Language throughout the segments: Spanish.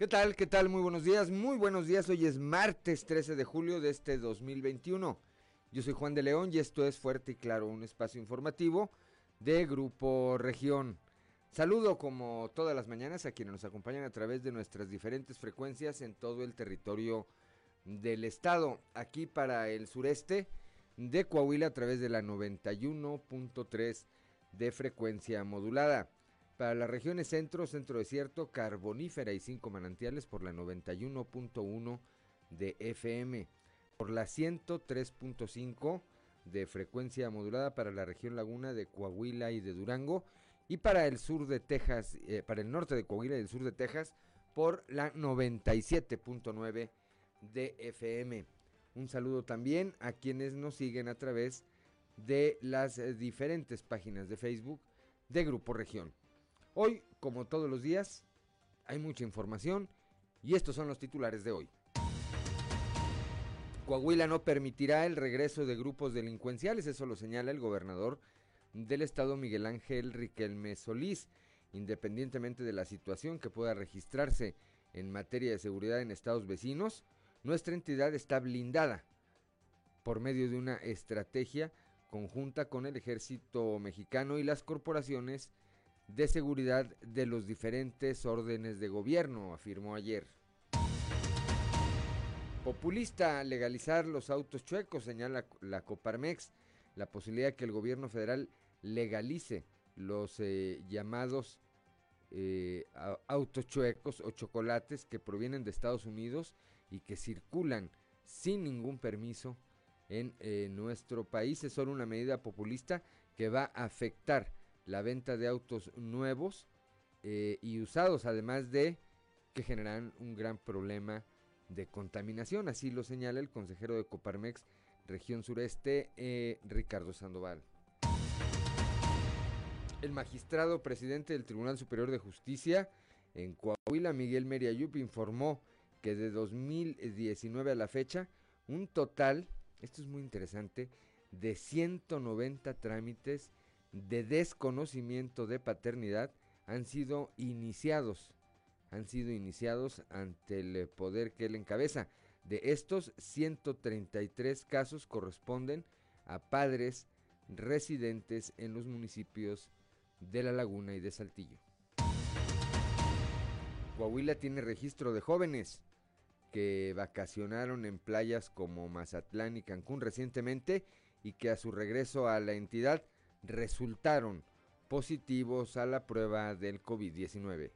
¿Qué tal? ¿Qué tal? Muy buenos días, muy buenos días. Hoy es martes 13 de julio de este 2021. Yo soy Juan de León y esto es Fuerte y Claro, un espacio informativo de Grupo Región. Saludo como todas las mañanas a quienes nos acompañan a través de nuestras diferentes frecuencias en todo el territorio del estado. Aquí para el sureste de Coahuila a través de la 91.3 de frecuencia modulada para las regiones centro, centro desierto, carbonífera y cinco manantiales por la 91.1 de FM, por la 103.5 de frecuencia modulada para la región laguna de Coahuila y de Durango y para el sur de Texas, eh, para el norte de Coahuila y el sur de Texas por la 97.9 de FM. Un saludo también a quienes nos siguen a través de las diferentes páginas de Facebook de Grupo Región. Hoy, como todos los días, hay mucha información y estos son los titulares de hoy. Coahuila no permitirá el regreso de grupos delincuenciales, eso lo señala el gobernador del estado Miguel Ángel Riquelme Solís, independientemente de la situación que pueda registrarse en materia de seguridad en estados vecinos, nuestra entidad está blindada por medio de una estrategia conjunta con el ejército mexicano y las corporaciones de seguridad de los diferentes órdenes de gobierno, afirmó ayer. Populista legalizar los autos chuecos, señala la Coparmex, la posibilidad de que el gobierno federal legalice los eh, llamados eh, autos chuecos o chocolates que provienen de Estados Unidos y que circulan sin ningún permiso en eh, nuestro país. Es solo una medida populista que va a afectar la venta de autos nuevos eh, y usados, además de que generan un gran problema de contaminación. Así lo señala el consejero de Coparmex, región sureste, eh, Ricardo Sandoval. El magistrado presidente del Tribunal Superior de Justicia en Coahuila, Miguel Meriayup, informó que de 2019 a la fecha, un total, esto es muy interesante, de 190 trámites de desconocimiento de paternidad han sido iniciados, han sido iniciados ante el poder que él encabeza. De estos, 133 casos corresponden a padres residentes en los municipios de La Laguna y de Saltillo. Coahuila tiene registro de jóvenes que vacacionaron en playas como Mazatlán y Cancún recientemente y que a su regreso a la entidad resultaron positivos a la prueba del COVID-19.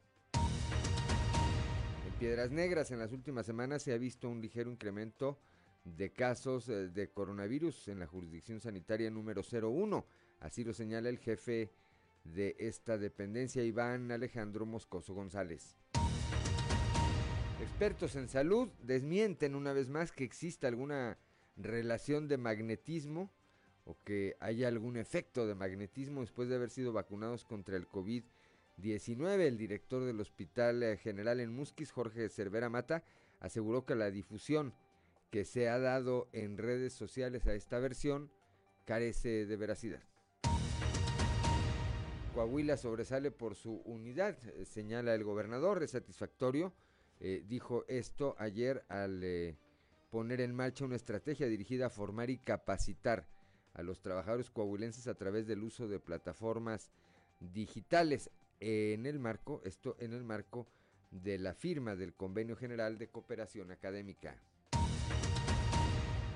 En Piedras Negras en las últimas semanas se ha visto un ligero incremento de casos eh, de coronavirus en la jurisdicción sanitaria número 01, así lo señala el jefe de esta dependencia, Iván Alejandro Moscoso González. Expertos en salud desmienten una vez más que exista alguna relación de magnetismo o que haya algún efecto de magnetismo después de haber sido vacunados contra el COVID-19. El director del Hospital eh, General en Musquis, Jorge Cervera Mata, aseguró que la difusión que se ha dado en redes sociales a esta versión carece de veracidad. Coahuila sobresale por su unidad, eh, señala el gobernador, es satisfactorio. Eh, dijo esto ayer al poner en marcha una estrategia dirigida a formar y capacitar a los trabajadores coahuilenses a través del uso de plataformas digitales en el marco, esto en el marco de la firma del Convenio General de Cooperación Académica.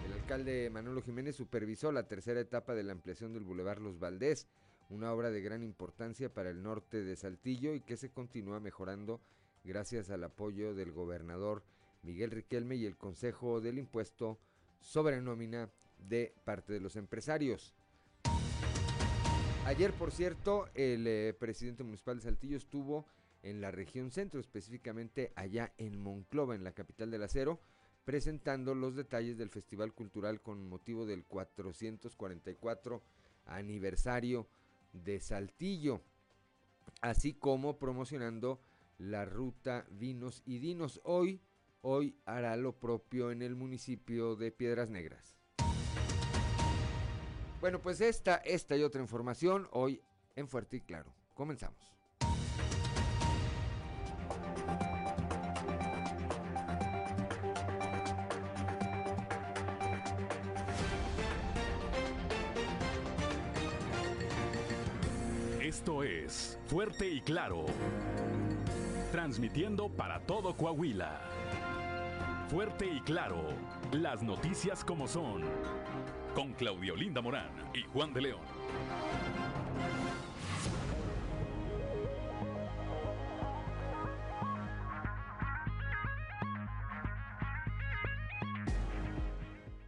El alcalde Manolo Jiménez supervisó la tercera etapa de la ampliación del Boulevard Los Valdés, una obra de gran importancia para el norte de Saltillo y que se continúa mejorando gracias al apoyo del gobernador Miguel Riquelme y el Consejo del Impuesto sobre Nómina de parte de los empresarios. Ayer, por cierto, el eh, presidente municipal de Saltillo estuvo en la región centro, específicamente allá en Monclova, en la capital del acero, presentando los detalles del Festival Cultural con motivo del 444 aniversario de Saltillo, así como promocionando la ruta Vinos y Dinos. Hoy, hoy hará lo propio en el municipio de Piedras Negras. Bueno, pues esta, esta y otra información hoy en Fuerte y Claro. Comenzamos. Esto es Fuerte y Claro, transmitiendo para todo Coahuila. Fuerte y Claro, las noticias como son con Claudio Linda Morán y Juan de León.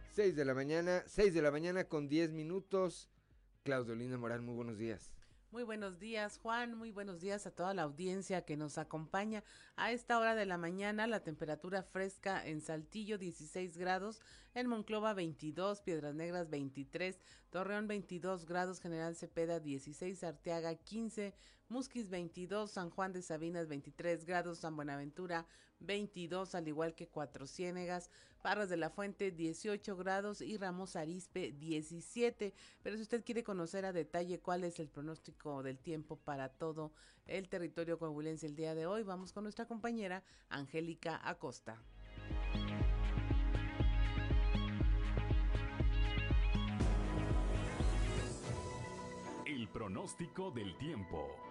Seis de la mañana, seis de la mañana con diez minutos. Claudio Linda Morán, muy buenos días. Muy buenos días, Juan. Muy buenos días a toda la audiencia que nos acompaña. A esta hora de la mañana, la temperatura fresca en Saltillo 16 grados, en Monclova 22, Piedras Negras 23, Torreón 22 grados, General Cepeda 16, Arteaga 15, Musquis 22, San Juan de Sabinas 23 grados, San Buenaventura 22, al igual que Cuatro Ciénegas, Parras de la Fuente 18 grados y Ramos Arispe 17. Pero si usted quiere conocer a detalle cuál es el pronóstico del tiempo para todo el territorio coahuilense el día de hoy, vamos con nuestra compañera Angélica Acosta. El pronóstico del tiempo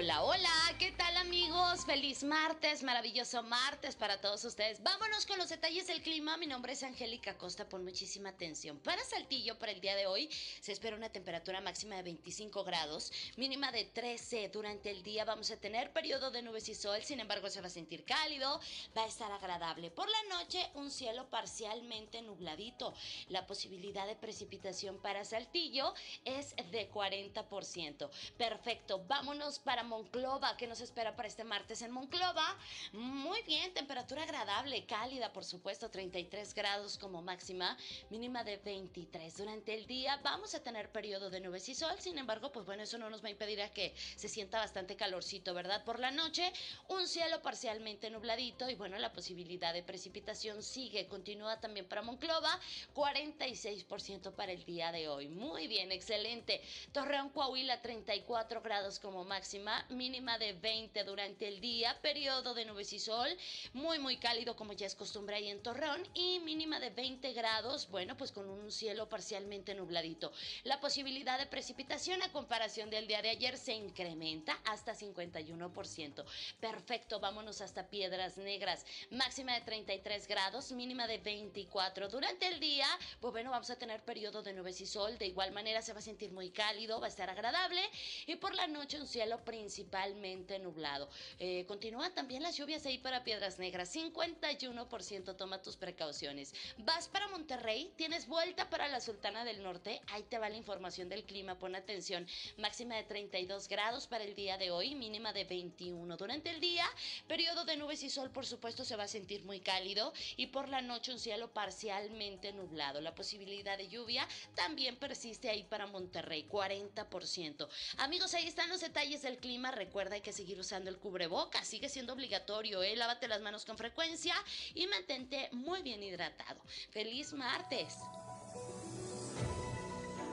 Hola, hola, ¿qué tal amigos? Feliz martes, maravilloso martes para todos ustedes. Vámonos con los detalles del clima. Mi nombre es Angélica Costa, pon muchísima atención. Para Saltillo, para el día de hoy, se espera una temperatura máxima de 25 grados, mínima de 13. Durante el día vamos a tener periodo de nubes y sol, sin embargo se va a sentir cálido, va a estar agradable. Por la noche, un cielo parcialmente nubladito. La posibilidad de precipitación para Saltillo es de 40%. Perfecto, vámonos para Monclova. ¿Qué nos espera para este martes en Monclova? Muy bien, temperatura agradable, cálida, por supuesto, 33 grados como máxima, mínima de 23. Durante el día vamos a tener periodo de nubes y sol, sin embargo, pues bueno, eso no nos va a impedir a que se sienta bastante calorcito, ¿verdad? Por la noche, un cielo parcialmente nubladito y bueno, la posibilidad de precipitación sigue, continúa también para Monclova, 46% para el día de hoy. Muy bien, excelente. Torreón, Coahuila, 34 grados como máxima mínima de 20 durante el día, periodo de nubes y sol, muy muy cálido como ya es costumbre ahí en Torreón y mínima de 20 grados, bueno pues con un cielo parcialmente nubladito. La posibilidad de precipitación a comparación del día de ayer se incrementa hasta 51%. Perfecto, vámonos hasta Piedras Negras, máxima de 33 grados, mínima de 24. Durante el día, pues bueno, vamos a tener periodo de nubes y sol, de igual manera se va a sentir muy cálido, va a estar agradable y por la noche un cielo principalmente nublado. Eh, continúan también las lluvias ahí para Piedras Negras, 51%, toma tus precauciones. Vas para Monterrey, tienes vuelta para la Sultana del Norte, ahí te va la información del clima, pon atención, máxima de 32 grados para el día de hoy, mínima de 21. Durante el día, periodo de nubes y sol, por supuesto, se va a sentir muy cálido y por la noche un cielo parcialmente nublado. La posibilidad de lluvia también persiste ahí para Monterrey, 40%. Amigos, ahí están los detalles del clima recuerda hay que seguir usando el cubreboca, sigue siendo obligatorio, ¿eh? Lávate las manos con frecuencia y mantente muy bien hidratado. ¡Feliz martes!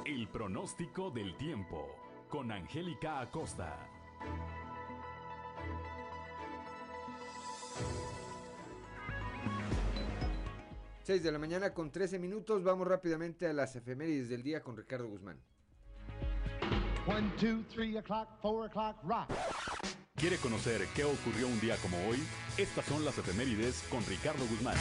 El pronóstico del tiempo con Angélica Acosta. Seis de la mañana con 13 minutos. Vamos rápidamente a las efemérides del día con Ricardo Guzmán. One, two, three o'clock, four o'clock, rock. ¿Quiere conocer qué ocurrió un día como hoy? Estas son las efemérides con Ricardo Guzmán.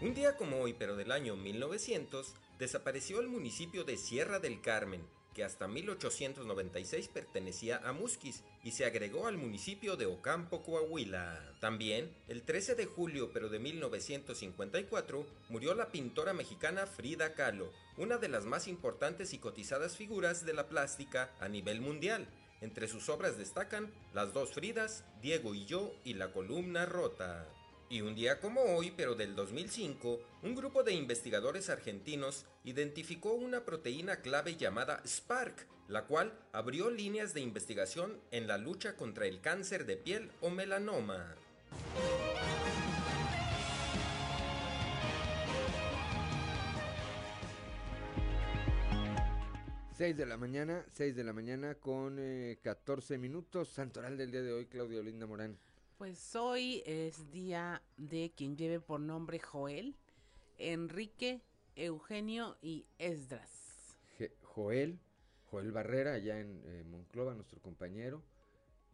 Un día como hoy, pero del año 1900, desapareció el municipio de Sierra del Carmen, que hasta 1896 pertenecía a Musquis y se agregó al municipio de Ocampo, Coahuila. También, el 13 de julio pero de 1954, murió la pintora mexicana Frida Kahlo, una de las más importantes y cotizadas figuras de la plástica a nivel mundial. Entre sus obras destacan Las dos Fridas, Diego y yo y La columna rota. Y un día como hoy, pero del 2005, un grupo de investigadores argentinos identificó una proteína clave llamada Spark, la cual abrió líneas de investigación en la lucha contra el cáncer de piel o melanoma. 6 de la mañana, 6 de la mañana con 14 eh, minutos. Santoral del día de hoy, Claudia Olinda Morán. Pues hoy es día de quien lleve por nombre Joel, Enrique, Eugenio y Esdras. Joel, Joel Barrera, allá en eh, Monclova, nuestro compañero.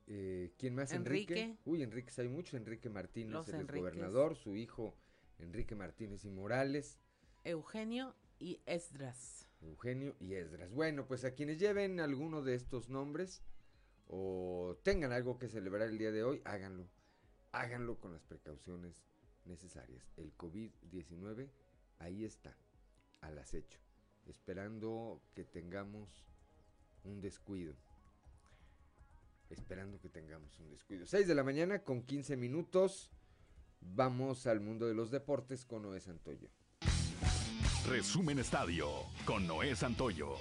Eh, ¿Quién más? Enrique. Uy, Enrique, hay mucho. Enrique Martínez, el gobernador, su hijo Enrique Martínez y Morales. Eugenio y Esdras. Eugenio y Esdras. Bueno, pues a quienes lleven alguno de estos nombres o tengan algo que celebrar el día de hoy, háganlo. Háganlo con las precauciones necesarias. El COVID-19 ahí está, al acecho, esperando que tengamos un descuido. Esperando que tengamos un descuido. 6 de la mañana con 15 minutos. Vamos al mundo de los deportes con Noé Santoyo. Resumen Estadio con Noé Santoyo.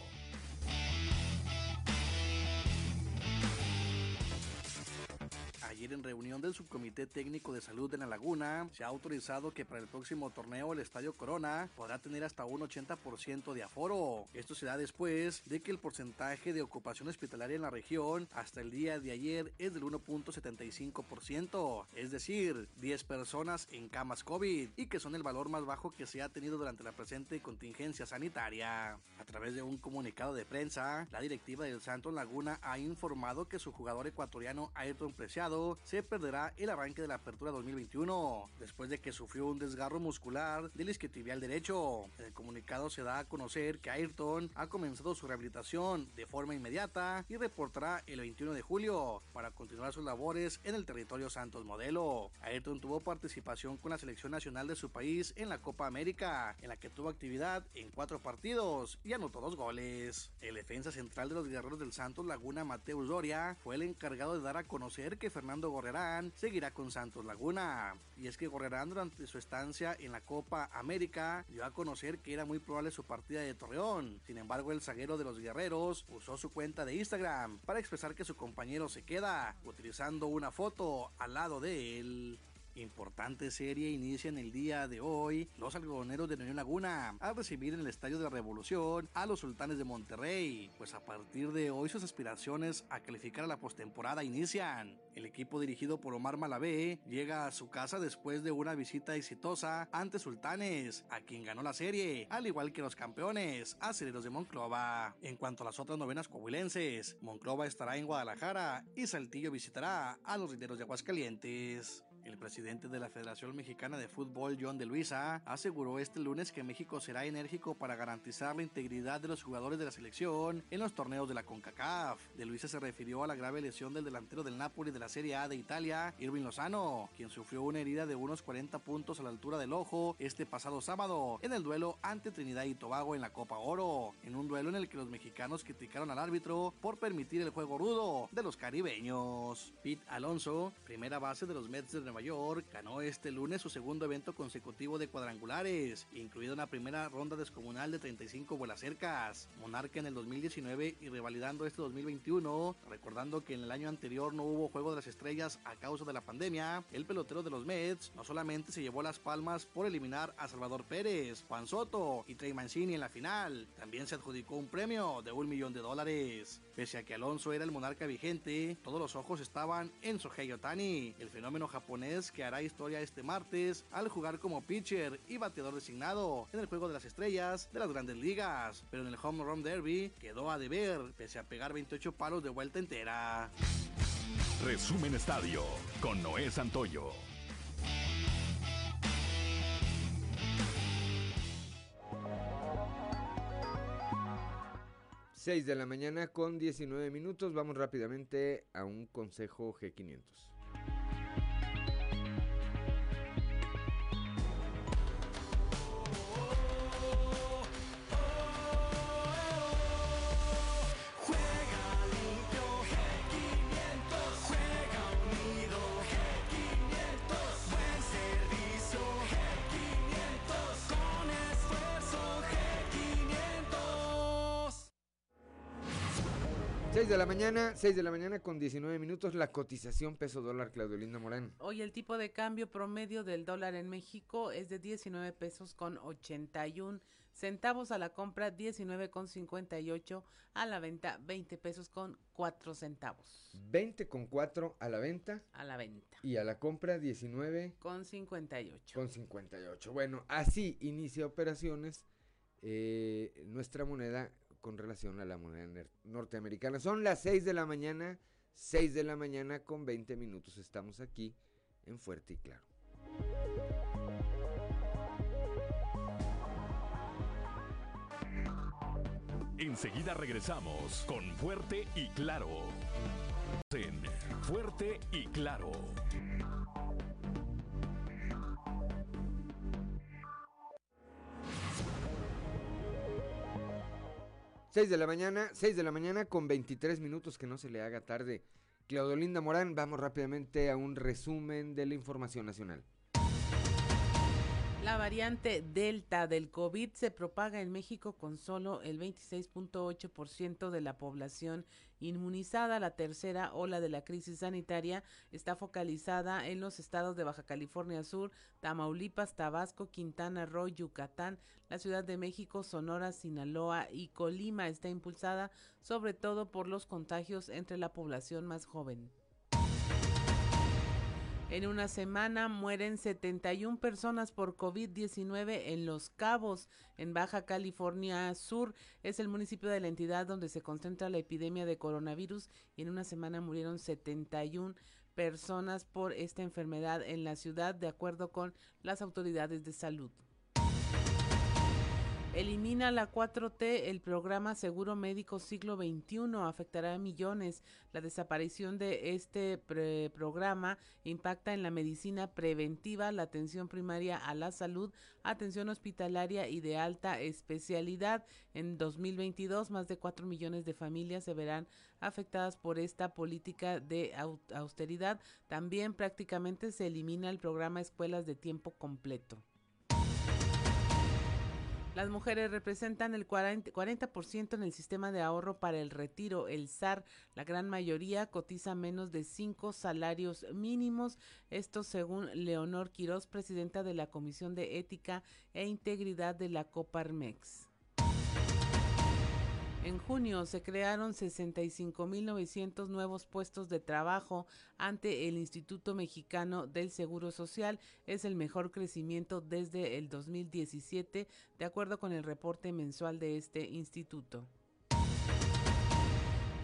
En reunión del Subcomité Técnico de Salud de La Laguna, se ha autorizado que para el próximo torneo el Estadio Corona podrá tener hasta un 80% de aforo. Esto se da después de que el porcentaje de ocupación hospitalaria en la región hasta el día de ayer es del 1.75%, es decir, 10 personas en camas COVID y que son el valor más bajo que se ha tenido durante la presente contingencia sanitaria. A través de un comunicado de prensa, la directiva del Santos Laguna ha informado que su jugador ecuatoriano Ayrton Preciado se perderá el arranque de la apertura 2021, después de que sufrió un desgarro muscular del isquiotibial derecho. En el comunicado se da a conocer que Ayrton ha comenzado su rehabilitación de forma inmediata y reportará el 21 de julio para continuar sus labores en el territorio Santos Modelo. Ayrton tuvo participación con la selección nacional de su país en la Copa América, en la que tuvo actividad en cuatro partidos y anotó dos goles. El defensa central de los guerreros del Santos Laguna, Mateus Doria, fue el encargado de dar a conocer que Fernando Gorrerán seguirá con Santos Laguna. Y es que Gorrerán durante su estancia en la Copa América dio a conocer que era muy probable su partida de Torreón. Sin embargo, el zaguero de los guerreros usó su cuenta de Instagram para expresar que su compañero se queda, utilizando una foto al lado de él. Importante serie inicia en el día de hoy los algodoneros de Unión Laguna a recibir en el Estadio de la Revolución a los sultanes de Monterrey, pues a partir de hoy sus aspiraciones a calificar a la postemporada inician. El equipo dirigido por Omar Malavé llega a su casa después de una visita exitosa ante Sultanes, a quien ganó la serie, al igual que los campeones, aceleros de Monclova. En cuanto a las otras novenas coahuilenses, Monclova estará en Guadalajara y Saltillo visitará a los rineros de Aguascalientes. El presidente de la Federación Mexicana de Fútbol, John de Luisa, aseguró este lunes que México será enérgico para garantizar la integridad de los jugadores de la selección en los torneos de la CONCACAF. De Luisa se refirió a la grave lesión del delantero del Napoli de la Serie A de Italia, Irving Lozano, quien sufrió una herida de unos 40 puntos a la altura del ojo este pasado sábado en el duelo ante Trinidad y Tobago en la Copa Oro, en un duelo en el que los mexicanos criticaron al árbitro por permitir el juego rudo de los caribeños. Pete Alonso, primera base de los Mets de Nueva York ganó este lunes su segundo evento consecutivo de cuadrangulares, incluida una primera ronda descomunal de 35 vuelas cercas. Monarca en el 2019 y revalidando este 2021, recordando que en el año anterior no hubo juego de las estrellas a causa de la pandemia, el pelotero de los Mets no solamente se llevó las palmas por eliminar a Salvador Pérez, Juan Soto y Trey Mancini en la final, también se adjudicó un premio de un millón de dólares. Pese a que Alonso era el monarca vigente, todos los ojos estaban en Sohei Otani, el fenómeno japonés que hará historia este martes al jugar como pitcher y bateador designado en el Juego de las Estrellas de las Grandes Ligas, pero en el Home Run Derby quedó a deber pese a pegar 28 palos de vuelta entera. Resumen Estadio con Noé Santoyo. 6 de la mañana con 19 minutos. Vamos rápidamente a un consejo G500. De la mañana, 6 de la mañana con 19 minutos, la cotización peso dólar, Claudio Linda Morán. Hoy el tipo de cambio promedio del dólar en México es de 19 pesos con 81 centavos a la compra, 19,58 a la venta, 20 pesos con 4 centavos. 20 con 4 a la venta. A la venta. Y a la compra 19 con 58. Con 58. Bueno, así inicia operaciones eh, nuestra moneda con relación a la moneda norteamericana. Son las 6 de la mañana, 6 de la mañana con 20 minutos. Estamos aquí en Fuerte y Claro. Enseguida regresamos con Fuerte y Claro. En Fuerte y Claro. 6 de la mañana, 6 de la mañana con 23 minutos que no se le haga tarde. Claudolinda Morán, vamos rápidamente a un resumen de la información nacional. La variante Delta del COVID se propaga en México con solo el 26.8% de la población inmunizada. La tercera ola de la crisis sanitaria está focalizada en los estados de Baja California Sur, Tamaulipas, Tabasco, Quintana Roo, Yucatán, la Ciudad de México, Sonora, Sinaloa y Colima. Está impulsada sobre todo por los contagios entre la población más joven. En una semana mueren 71 personas por COVID-19 en Los Cabos, en Baja California Sur. Es el municipio de la entidad donde se concentra la epidemia de coronavirus y en una semana murieron 71 personas por esta enfermedad en la ciudad, de acuerdo con las autoridades de salud. Elimina la 4T el programa Seguro Médico Siglo XXI. Afectará a millones. La desaparición de este programa impacta en la medicina preventiva, la atención primaria a la salud, atención hospitalaria y de alta especialidad. En 2022, más de 4 millones de familias se verán afectadas por esta política de austeridad. También prácticamente se elimina el programa Escuelas de Tiempo Completo. Las mujeres representan el 40%, en el sistema de ahorro para el retiro, el SAR. La gran mayoría cotiza menos de cinco salarios mínimos. Esto según Leonor Quiroz, presidenta de la Comisión de Ética e Integridad de la Coparmex. En junio se crearon 65.900 nuevos puestos de trabajo ante el Instituto Mexicano del Seguro Social. Es el mejor crecimiento desde el 2017, de acuerdo con el reporte mensual de este instituto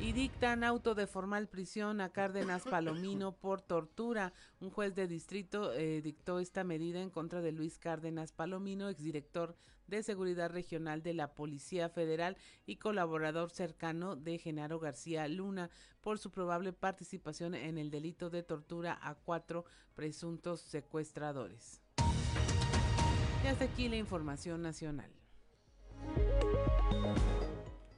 y dictan auto de formal prisión a Cárdenas Palomino por tortura. Un juez de distrito eh, dictó esta medida en contra de Luis Cárdenas Palomino, exdirector de Seguridad Regional de la Policía Federal y colaborador cercano de Genaro García Luna, por su probable participación en el delito de tortura a cuatro presuntos secuestradores. Y hasta aquí la información nacional.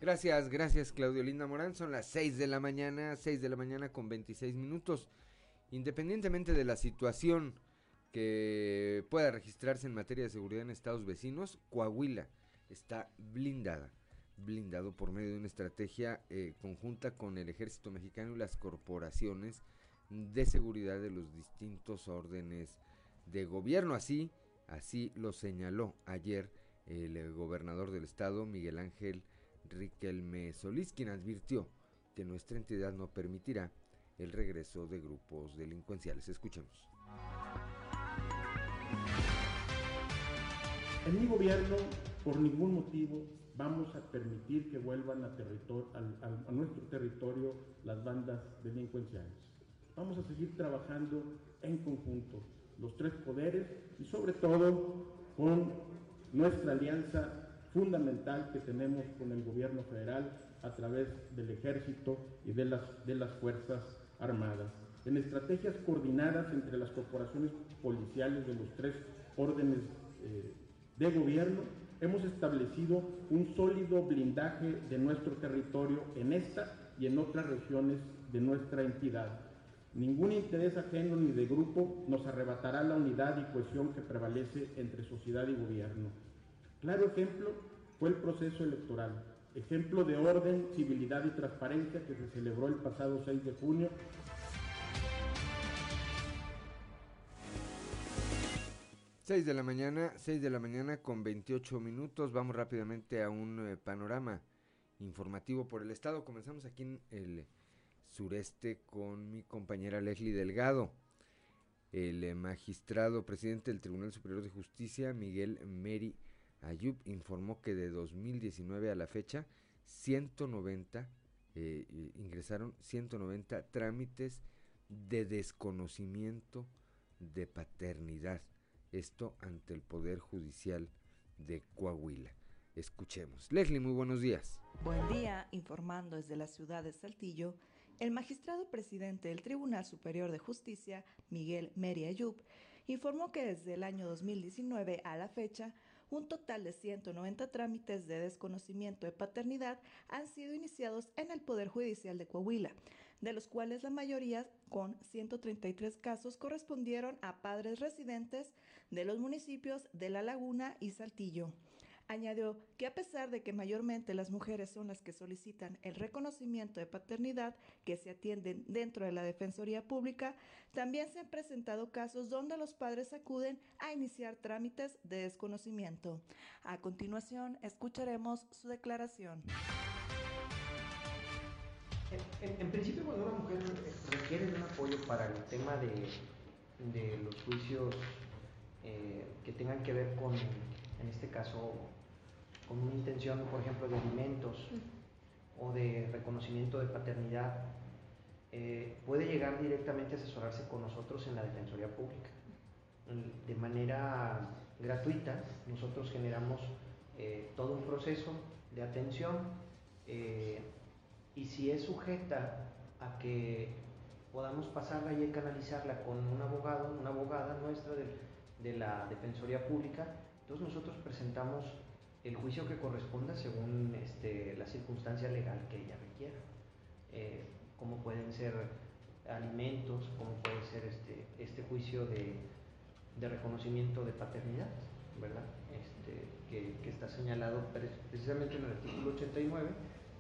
Gracias, gracias Claudio Linda Morán. Son las 6 de la mañana, 6 de la mañana con 26 minutos. Independientemente de la situación que pueda registrarse en materia de seguridad en estados vecinos, Coahuila está blindada, blindado por medio de una estrategia eh, conjunta con el ejército mexicano y las corporaciones de seguridad de los distintos órdenes de gobierno. Así, así lo señaló ayer el gobernador del estado, Miguel Ángel Riquelme Solís, quien advirtió que nuestra entidad no permitirá el regreso de grupos delincuenciales. Escuchemos. En mi gobierno, por ningún motivo, vamos a permitir que vuelvan a, a, nuestro territorio las bandas delincuenciales. Vamos a seguir trabajando en conjunto, los tres poderes y sobre todo con nuestra alianza fundamental que tenemos con el gobierno federal a través del ejército y de las, de las Fuerzas Armadas. En estrategias coordinadas entre las corporaciones policiales de los tres órdenes eh, de gobierno, hemos establecido un sólido blindaje de nuestro territorio en esta y en otras regiones de nuestra entidad. Ningún interés ajeno ni de grupo nos arrebatará la unidad y cohesión que prevalece entre sociedad y gobierno. Claro ejemplo fue el proceso electoral, ejemplo de orden, civilidad y transparencia que se celebró el pasado 6 de junio 6 de la mañana, 6 de la mañana con 28 minutos. Vamos rápidamente a un eh, panorama informativo por el estado. Comenzamos aquí en el sureste con mi compañera Leslie Delgado. El eh, magistrado presidente del Tribunal Superior de Justicia, Miguel Meri Ayub, informó que de 2019 a la fecha, 190 eh, ingresaron 190 trámites de desconocimiento de paternidad esto ante el Poder Judicial de Coahuila. Escuchemos. Leslie, muy buenos días. Buen día, informando desde la ciudad de Saltillo, el magistrado presidente del Tribunal Superior de Justicia, Miguel Meri Ayub, informó que desde el año 2019 a la fecha, un total de 190 trámites de desconocimiento de paternidad han sido iniciados en el Poder Judicial de Coahuila, de los cuales la mayoría, con 133 casos, correspondieron a padres residentes de los municipios de La Laguna y Saltillo. Añadió que a pesar de que mayormente las mujeres son las que solicitan el reconocimiento de paternidad que se atienden dentro de la Defensoría Pública, también se han presentado casos donde los padres acuden a iniciar trámites de desconocimiento. A continuación, escucharemos su declaración. En, principio, cuando una mujer requiere un apoyo para el tema de, los juicios eh, que tengan que ver con, en este caso, con una intención, por ejemplo, de alimentos o de reconocimiento de paternidad, eh, puede llegar directamente a asesorarse con nosotros en la Defensoría Pública. De manera gratuita, nosotros generamos eh, todo un proceso de atención y si es sujeta a que podamos pasarla y canalizarla con un abogado, una abogada nuestra de, la Defensoría Pública, entonces nosotros presentamos el juicio que corresponda según este, la circunstancia legal que ella requiera, eh, como pueden ser alimentos, como puede ser este, este juicio de, reconocimiento de paternidad, ¿verdad? Este, que, está señalado precisamente en el artículo 89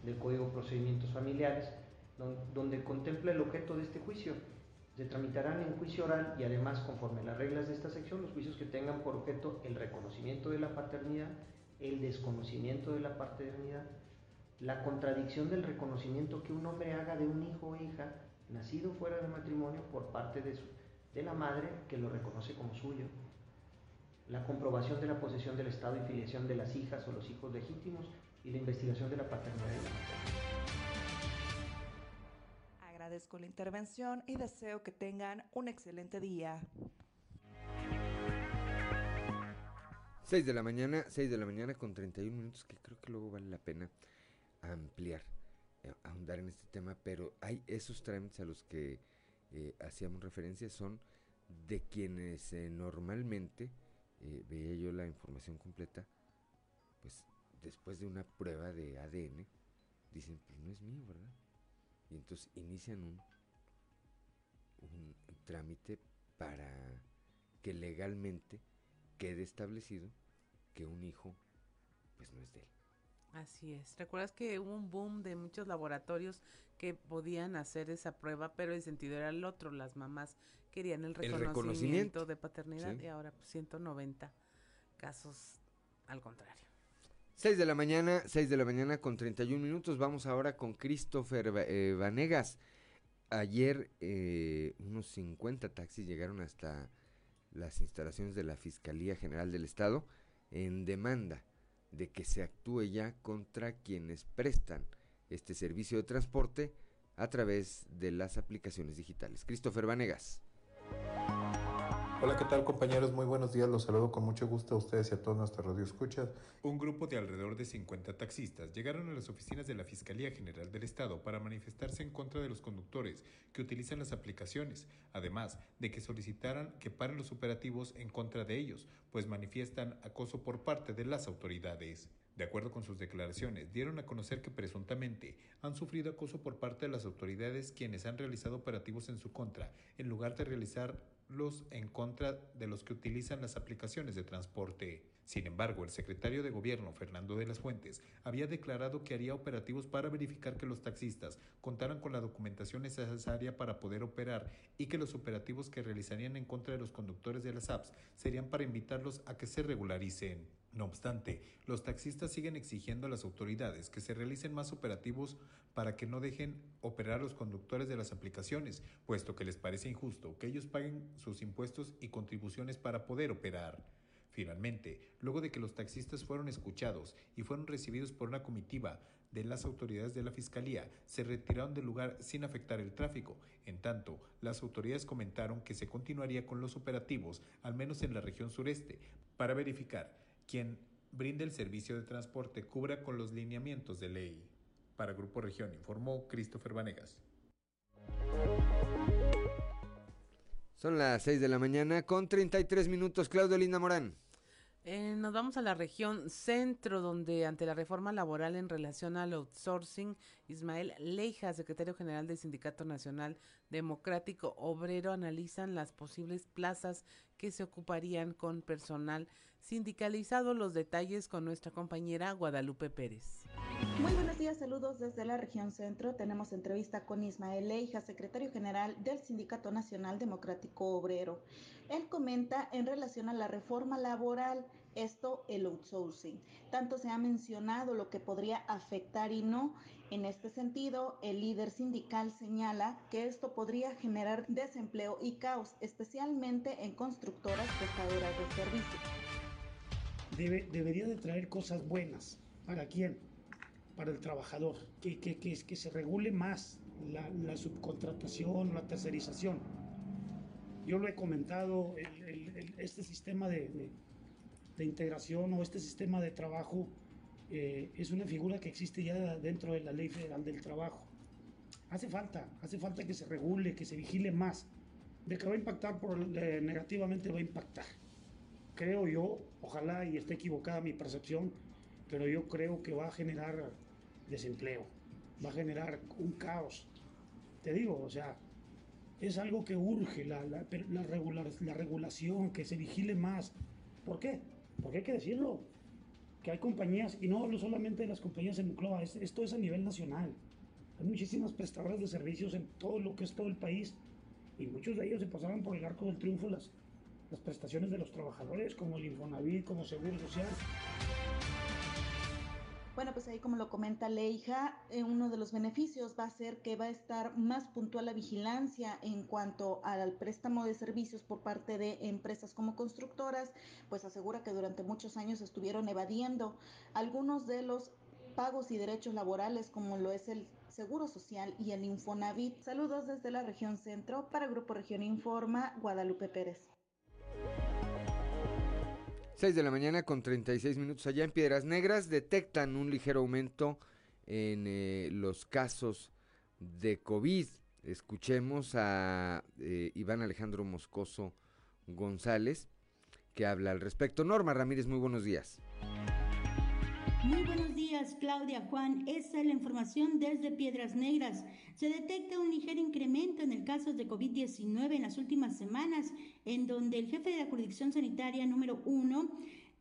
del Código de Procedimientos Familiares, donde, contempla el objeto de este juicio. Se tramitarán en juicio oral y además, conforme a las reglas de esta sección, los juicios que tengan por objeto el reconocimiento de la paternidad, el desconocimiento de la paternidad, la contradicción del reconocimiento que un hombre haga de un hijo o hija nacido fuera de matrimonio por parte de, de la madre que lo reconoce como suyo, la comprobación de la posesión del Estado y filiación de las hijas o los hijos legítimos y la investigación de la paternidad Agradezco la intervención y deseo que tengan un excelente día. 6 de la mañana, 6 de la mañana con 31 minutos, que creo que luego vale la pena ampliar, eh, ahondar en este tema, pero hay esos trámites a los que eh, hacíamos referencia, son de quienes eh, normalmente, veía yo la información completa, pues después de una prueba de ADN, dicen, pues no es mío, ¿verdad? Y entonces inician un trámite para que legalmente quede establecido que un hijo pues no es de él. Así es. ¿Recuerdas que hubo un boom de muchos laboratorios que podían hacer esa prueba, pero el sentido era el otro? Las mamás querían el reconocimiento, de paternidad y ahora pues, 190 casos al contrario. 6 de la mañana, 6 de la mañana con 31 minutos. Vamos ahora con Christopher eh, Vanegas. Ayer eh, unos 50 taxis llegaron hasta las instalaciones de la Fiscalía General del Estado en demanda de que se actúe ya contra quienes prestan este servicio de transporte a través de las aplicaciones digitales. Christopher Vanegas. Hola, ¿qué tal compañeros? Muy buenos días, los saludo con mucho gusto a ustedes y a todos nuestros radioescuchas. Un grupo de alrededor de 50 taxistas llegaron a las oficinas de la Fiscalía General del Estado para manifestarse en contra de los conductores que utilizan las aplicaciones, además de que solicitaran que paren los operativos en contra de ellos, pues manifiestan acoso por parte de las autoridades. De acuerdo con sus declaraciones, dieron a conocer que presuntamente han sufrido acoso por parte de las autoridades quienes han realizado operativos en su contra, en lugar de realizar los en contra de los que utilizan las aplicaciones de transporte. Sin embargo, el secretario de Gobierno, Fernando de las Fuentes, había declarado que haría operativos para verificar que los taxistas contaran con la documentación necesaria para poder operar y que los operativos que realizarían en contra de los conductores de las apps serían para invitarlos a que se regularicen. No obstante, los taxistas siguen exigiendo a las autoridades que se realicen más operativos para que no dejen operar a los conductores de las aplicaciones, puesto que les parece injusto que ellos paguen sus impuestos y contribuciones para poder operar. Finalmente, luego de que los taxistas fueron escuchados y fueron recibidos por una comitiva de las autoridades de la Fiscalía, se retiraron del lugar sin afectar el tráfico. En tanto, las autoridades comentaron que se continuaría con los operativos, al menos en la región sureste, para verificar quien brinde el servicio de transporte cubra con los lineamientos de ley. Para Grupo Región informó Christopher Vanegas. Son las 6 de la mañana con 33 minutos. Claudio Linda Morán. Eh, nos vamos a la región centro, donde ante la reforma laboral en relación al outsourcing, Ismael Leija, secretario general del Sindicato Nacional Democrático Obrero, analizan las posibles plazas que se ocuparían con personal sindicalizado. Los detalles con nuestra compañera Guadalupe Pérez. Muy buenos días, saludos desde la región centro. Tenemos entrevista con Ismael Leija, secretario general del Sindicato Nacional Democrático Obrero. Él comenta en relación a la reforma laboral, esto el outsourcing. Tanto se ha mencionado lo que podría afectar y no. En este sentido, el líder sindical señala que esto podría generar desempleo y caos, especialmente en constructoras prestadoras de servicios. Debería de traer cosas buenas. ¿Para quién? Para el trabajador. Que, que, que, que se regule más la, la subcontratación, la tercerización yo lo he comentado, este sistema de, integración o este sistema de trabajo eh, es una figura que existe ya dentro de la ley federal del trabajo. Hace falta, hace falta que se regule, que se vigile más. De que va a impactar por, eh, negativamente va a impactar. Creo yo, ojalá y esté equivocada mi percepción, pero yo creo que va a generar desempleo, va a generar un caos. Te digo, o sea, es algo que urge, la, la, la, la regulación, que se vigile más. ¿Por qué? Porque hay que decirlo, que hay compañías, y no hablo solamente de las compañías en Mucloa, esto es a nivel nacional. Hay muchísimas prestadoras de servicios en todo lo que es todo el país, y muchos de ellos se pasaban por el arco del triunfo las, las prestaciones de los trabajadores, como el Infonavit, como Seguro Social. Bueno, pues ahí como lo comenta Leija, eh, uno de los beneficios va a ser que va a estar más puntual la vigilancia en cuanto al préstamo de servicios por parte de empresas como constructoras, pues asegura que durante muchos años estuvieron evadiendo algunos de los pagos y derechos laborales como lo es el Seguro Social y el Infonavit. Saludos desde la región centro para Grupo Región Informa, Guadalupe Pérez. 6 de la mañana con 36 minutos allá en Piedras Negras detectan un ligero aumento en eh, los casos de COVID. Escuchemos a eh, Iván Alejandro Moscoso González que habla al respecto. Norma Ramírez, muy buenos días. Muy buenos días, Claudia Juan. Esta es la información desde Piedras Negras. Se detecta un ligero incremento en el caso de COVID-19 en las últimas semanas, en donde el jefe de la jurisdicción sanitaria número uno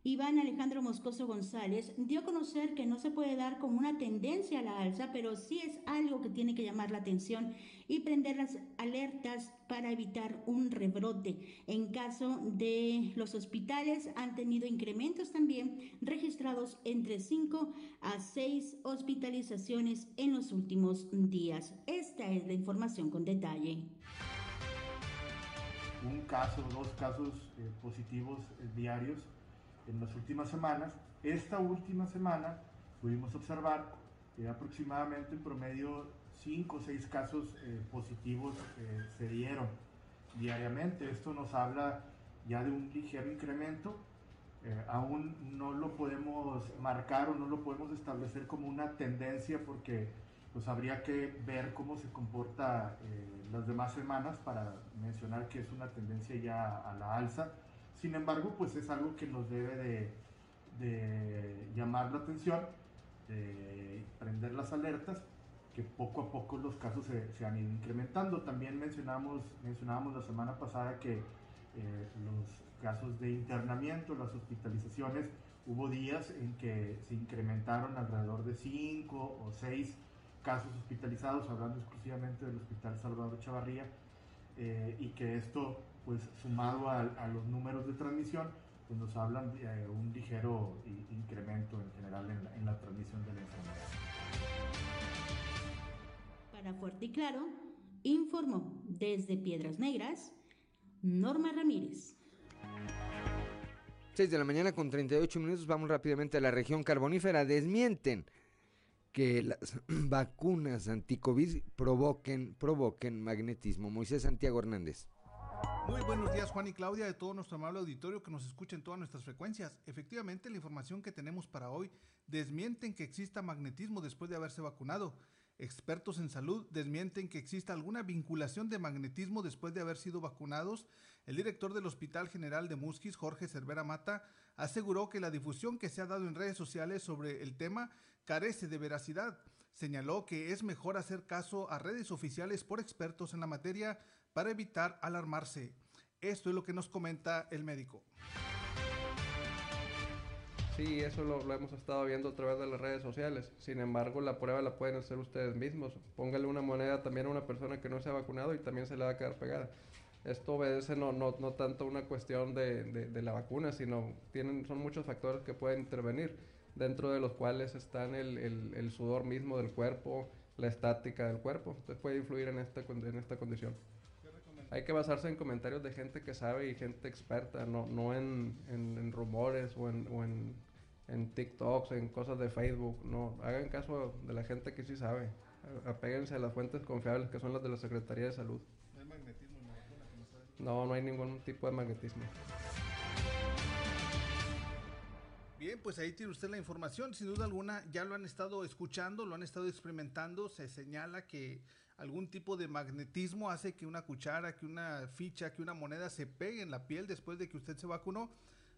Iván Alejandro Moscoso González dio a conocer que no se puede dar como una tendencia a la alza, pero sí es algo que tiene que llamar la atención y prender las alertas para evitar un rebrote. En caso de los hospitales han tenido incrementos también registrados entre 5 a 6 hospitalizaciones en los últimos días. Esta es la información con detalle. Un caso, dos casos eh, positivos eh, diarios en las últimas semanas. Esta última semana pudimos observar que aproximadamente en promedio 5 o 6 casos eh, positivos eh, se dieron diariamente. Esto nos habla ya de un ligero incremento. Eh, aún no lo podemos marcar o no lo podemos establecer como una tendencia porque pues habría que ver cómo se comporta las demás semanas para mencionar que es una tendencia ya a la alza. Sin embargo, pues es algo que nos debe de, llamar la atención, de prender las alertas, que poco a poco los casos se, se han ido incrementando. También mencionamos, mencionábamos la semana pasada que eh, los casos de internamiento, las hospitalizaciones, hubo días en que se incrementaron alrededor de 5 o 6 casos hospitalizados, hablando exclusivamente del Hospital Salvador Chavarría, eh, y que esto, pues sumado a, a, los números de transmisión, pues nos hablan de eh, un ligero incremento en general en la, en la transmisión de la enfermedad. Para Fuerte y Claro, informó desde Piedras Negras, Norma Ramírez. 6 de la mañana con 38 minutos, vamos rápidamente a la región carbonífera. Desmienten que las vacunas anticovid provoquen, provoquen magnetismo. Moisés Santiago Hernández. Muy buenos días Juan y Claudia de todo nuestro amable auditorio que nos escucha en todas nuestras frecuencias. Efectivamente, la información que tenemos para hoy desmienten que exista magnetismo después de haberse vacunado. Expertos en salud desmienten que exista alguna vinculación de magnetismo después de haber sido vacunados. El director del Hospital General de Musquis, Jorge Cervera Mata, aseguró que la difusión que se ha dado en redes sociales sobre el tema carece de veracidad. Señaló que es mejor hacer caso a redes oficiales por expertos en la materia para evitar alarmarse. Esto es lo que nos comenta el médico. Sí, eso lo, lo, hemos estado viendo a través de las redes sociales. Sin embargo, la prueba la pueden hacer ustedes mismos. Póngale una moneda también a una persona que no se ha vacunado y también se le va a quedar pegada. Esto obedece no, no, no tanto una cuestión de, de, de, la vacuna, sino tienen, son muchos factores que pueden intervenir, dentro de los cuales están el, el, el sudor mismo del cuerpo, la estática del cuerpo. Entonces puede influir en esta, en esta condición hay que basarse en comentarios de gente que sabe y gente experta, no, no en, en, en rumores o en, o en, en TikToks, en cosas de Facebook. No, hagan caso de la gente que sí sabe. Apéguense a las fuentes confiables que son las de la Secretaría de Salud. ¿No hay magnetismo en la vacuna? Que no, sabe? no, no hay ningún tipo de magnetismo. Bien, pues ahí tiene usted la información. Sin duda alguna, ya lo han estado escuchando, lo han estado experimentando. Se señala que algún tipo de magnetismo hace que una cuchara, que una ficha, que una moneda se pegue en la piel después de que usted se vacunó.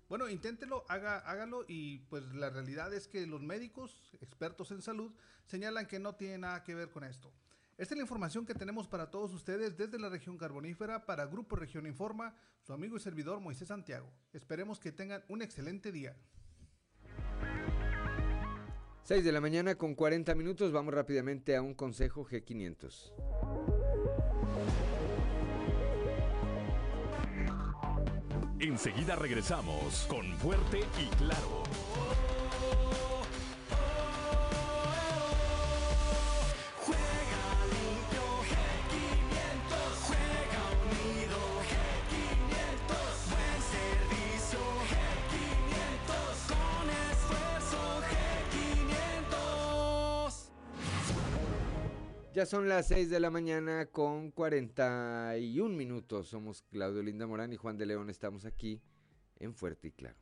Bueno, inténtelo, haga, hágalo y pues la realidad es que los médicos, expertos en salud, señalan que no tiene nada que ver con esto. Esta es la información que tenemos para todos ustedes desde la región carbonífera para Grupo Región Informa, su amigo y servidor Moisés Santiago. Esperemos que tengan un excelente día. 6 de la mañana con 40 minutos, vamos rápidamente a un consejo G500. Enseguida regresamos con Fuerte y Claro. Ya son las 6 de la mañana con 41 minutos. Somos Claudio Linda Morán y Juan de León. Estamos aquí en Fuerte y Claro.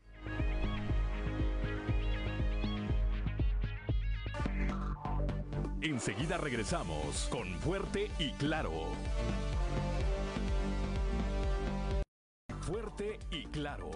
Enseguida regresamos con Fuerte y Claro. Fuerte y Claro.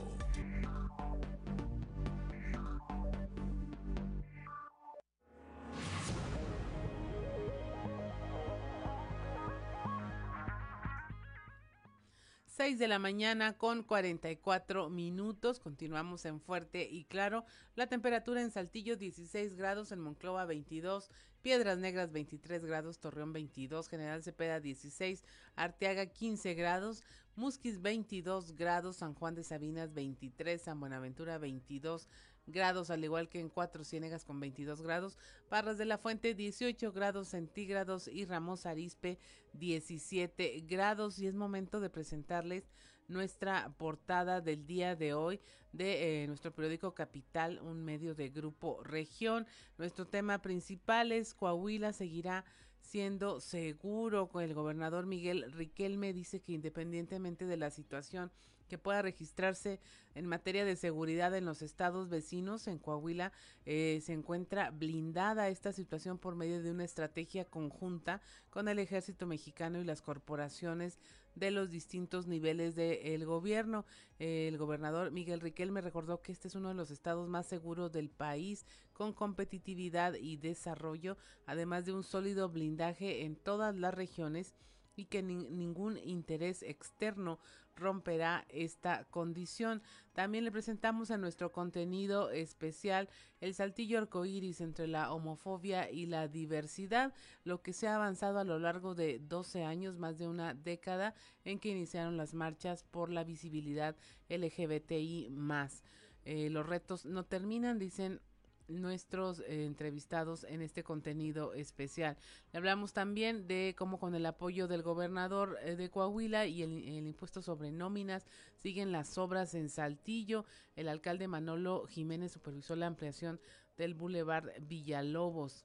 Seis de la mañana con 44 minutos. Continuamos en fuerte y claro. La temperatura en Saltillo 16 grados, en Monclova 22, Piedras Negras 23 grados, Torreón 22, General Cepeda 16, Arteaga 15 grados, Musquis 22 grados, San Juan de Sabinas 23, San Buenaventura 22 grados, al igual que en Cuatro Ciénegas con 22 grados, Parras de la Fuente 18 grados centígrados y Ramos Arispe 17 grados. Y es momento de presentarles nuestra portada del día de hoy de eh, nuestro periódico Capital, un medio de Grupo Región. Nuestro tema principal es Coahuila seguirá siendo seguro. El gobernador Miguel Riquelme dice que independientemente de la situación que pueda registrarse en materia de seguridad en los estados vecinos. En Coahuila eh, se encuentra blindada esta situación por medio de una estrategia conjunta con el ejército mexicano y las corporaciones de los distintos niveles del gobierno. el gobernador Miguel Riquel me recordó que este es uno de los estados más seguros del país, con competitividad y desarrollo, además de un sólido blindaje en todas las regiones y que ningún interés externo romperá esta condición. También le presentamos a nuestro contenido especial el saltillo arcoíris entre la homofobia y la diversidad, lo que se ha avanzado a lo largo de 12 años, más de una década, en que iniciaron las marchas por la visibilidad LGBTI más. Eh, los retos no terminan, dicen nuestros eh, entrevistados en este contenido especial. Le hablamos también de cómo con el apoyo del gobernador eh, de Coahuila y el, impuesto sobre nóminas siguen las obras en Saltillo. El alcalde Manolo Jiménez supervisó la ampliación del Boulevard Villalobos.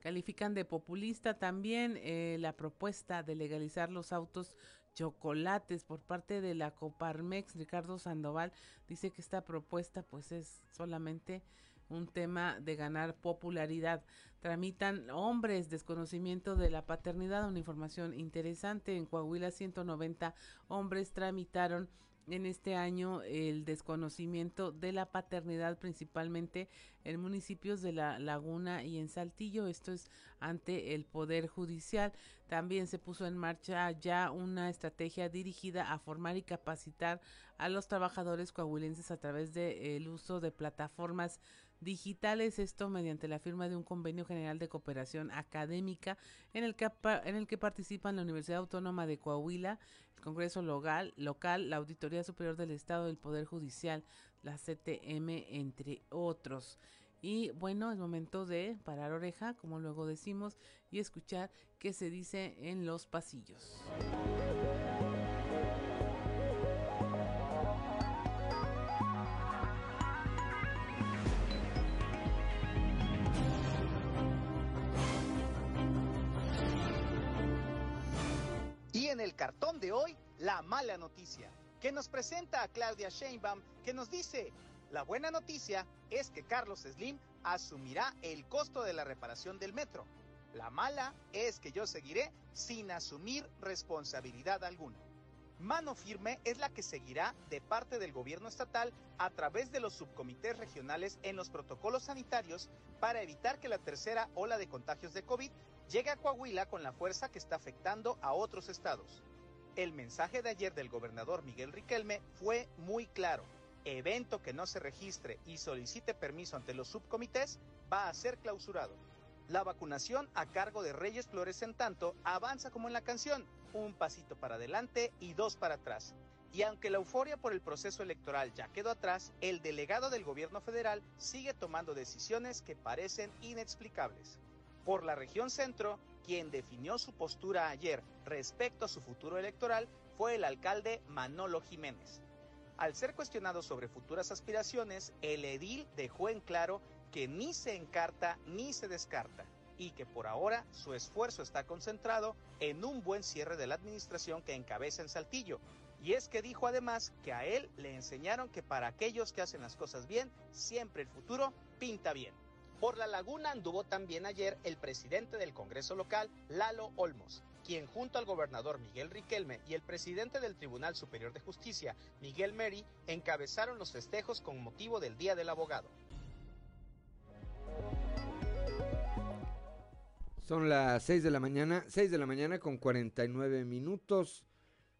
Califican de populista también eh, la propuesta de legalizar los autos chocolates por parte de la Coparmex. Ricardo Sandoval dice que esta propuesta pues es solamente un tema de ganar popularidad. Tramitan hombres desconocimiento de la paternidad, una información interesante. En Coahuila 190 hombres tramitaron en este año el desconocimiento de la paternidad principalmente en municipios de La Laguna y en Saltillo. Esto es ante el Poder Judicial. También se puso en marcha ya una estrategia dirigida a formar y capacitar a los trabajadores coahuilenses a través del uso de plataformas digitales, esto mediante la firma de un convenio general de cooperación académica en el que, en el que participan la Universidad Autónoma de Coahuila, el Congreso local, local, la Auditoría Superior del Estado, el Poder Judicial, la CTM, entre otros. Y bueno, es momento de parar oreja, como luego decimos, y escuchar qué se dice en los pasillos. En el cartón de hoy, la mala noticia, que nos presenta a Claudia Sheinbaum, que nos dice, la buena noticia es que Carlos Slim asumirá el costo de la reparación del metro. La mala es que yo seguiré sin asumir responsabilidad alguna. Mano firme es la que seguirá de parte del gobierno estatal a través de los subcomités regionales en los protocolos sanitarios para evitar que la tercera ola de contagios de COVID llega a Coahuila con la fuerza que está afectando a otros estados. El mensaje de ayer del gobernador Miguel Riquelme fue muy claro. Evento que no se registre y solicite permiso ante los subcomités va a ser clausurado. La vacunación a cargo de Reyes Flores en tanto avanza como en la canción, un pasito para adelante y dos para atrás. Y aunque la euforia por el proceso electoral ya quedó atrás, el delegado del gobierno federal sigue tomando decisiones que parecen inexplicables. Por la región centro, quien definió su postura ayer respecto a su futuro electoral fue el alcalde Manolo Jiménez. Al ser cuestionado sobre futuras aspiraciones, el edil dejó en claro que ni se encarta ni se descarta y que por ahora su esfuerzo está concentrado en un buen cierre de la administración que encabeza en Saltillo. Y es que dijo además que a él le enseñaron que para aquellos que hacen las cosas bien, siempre el futuro pinta bien. Por la laguna anduvo también ayer el presidente del Congreso local, Lalo Olmos, quien junto al gobernador Miguel Riquelme y el presidente del Tribunal Superior de Justicia, Miguel Meri, encabezaron los festejos con motivo del Día del Abogado. Son las 6 de la mañana, 6 de la mañana con 49 minutos.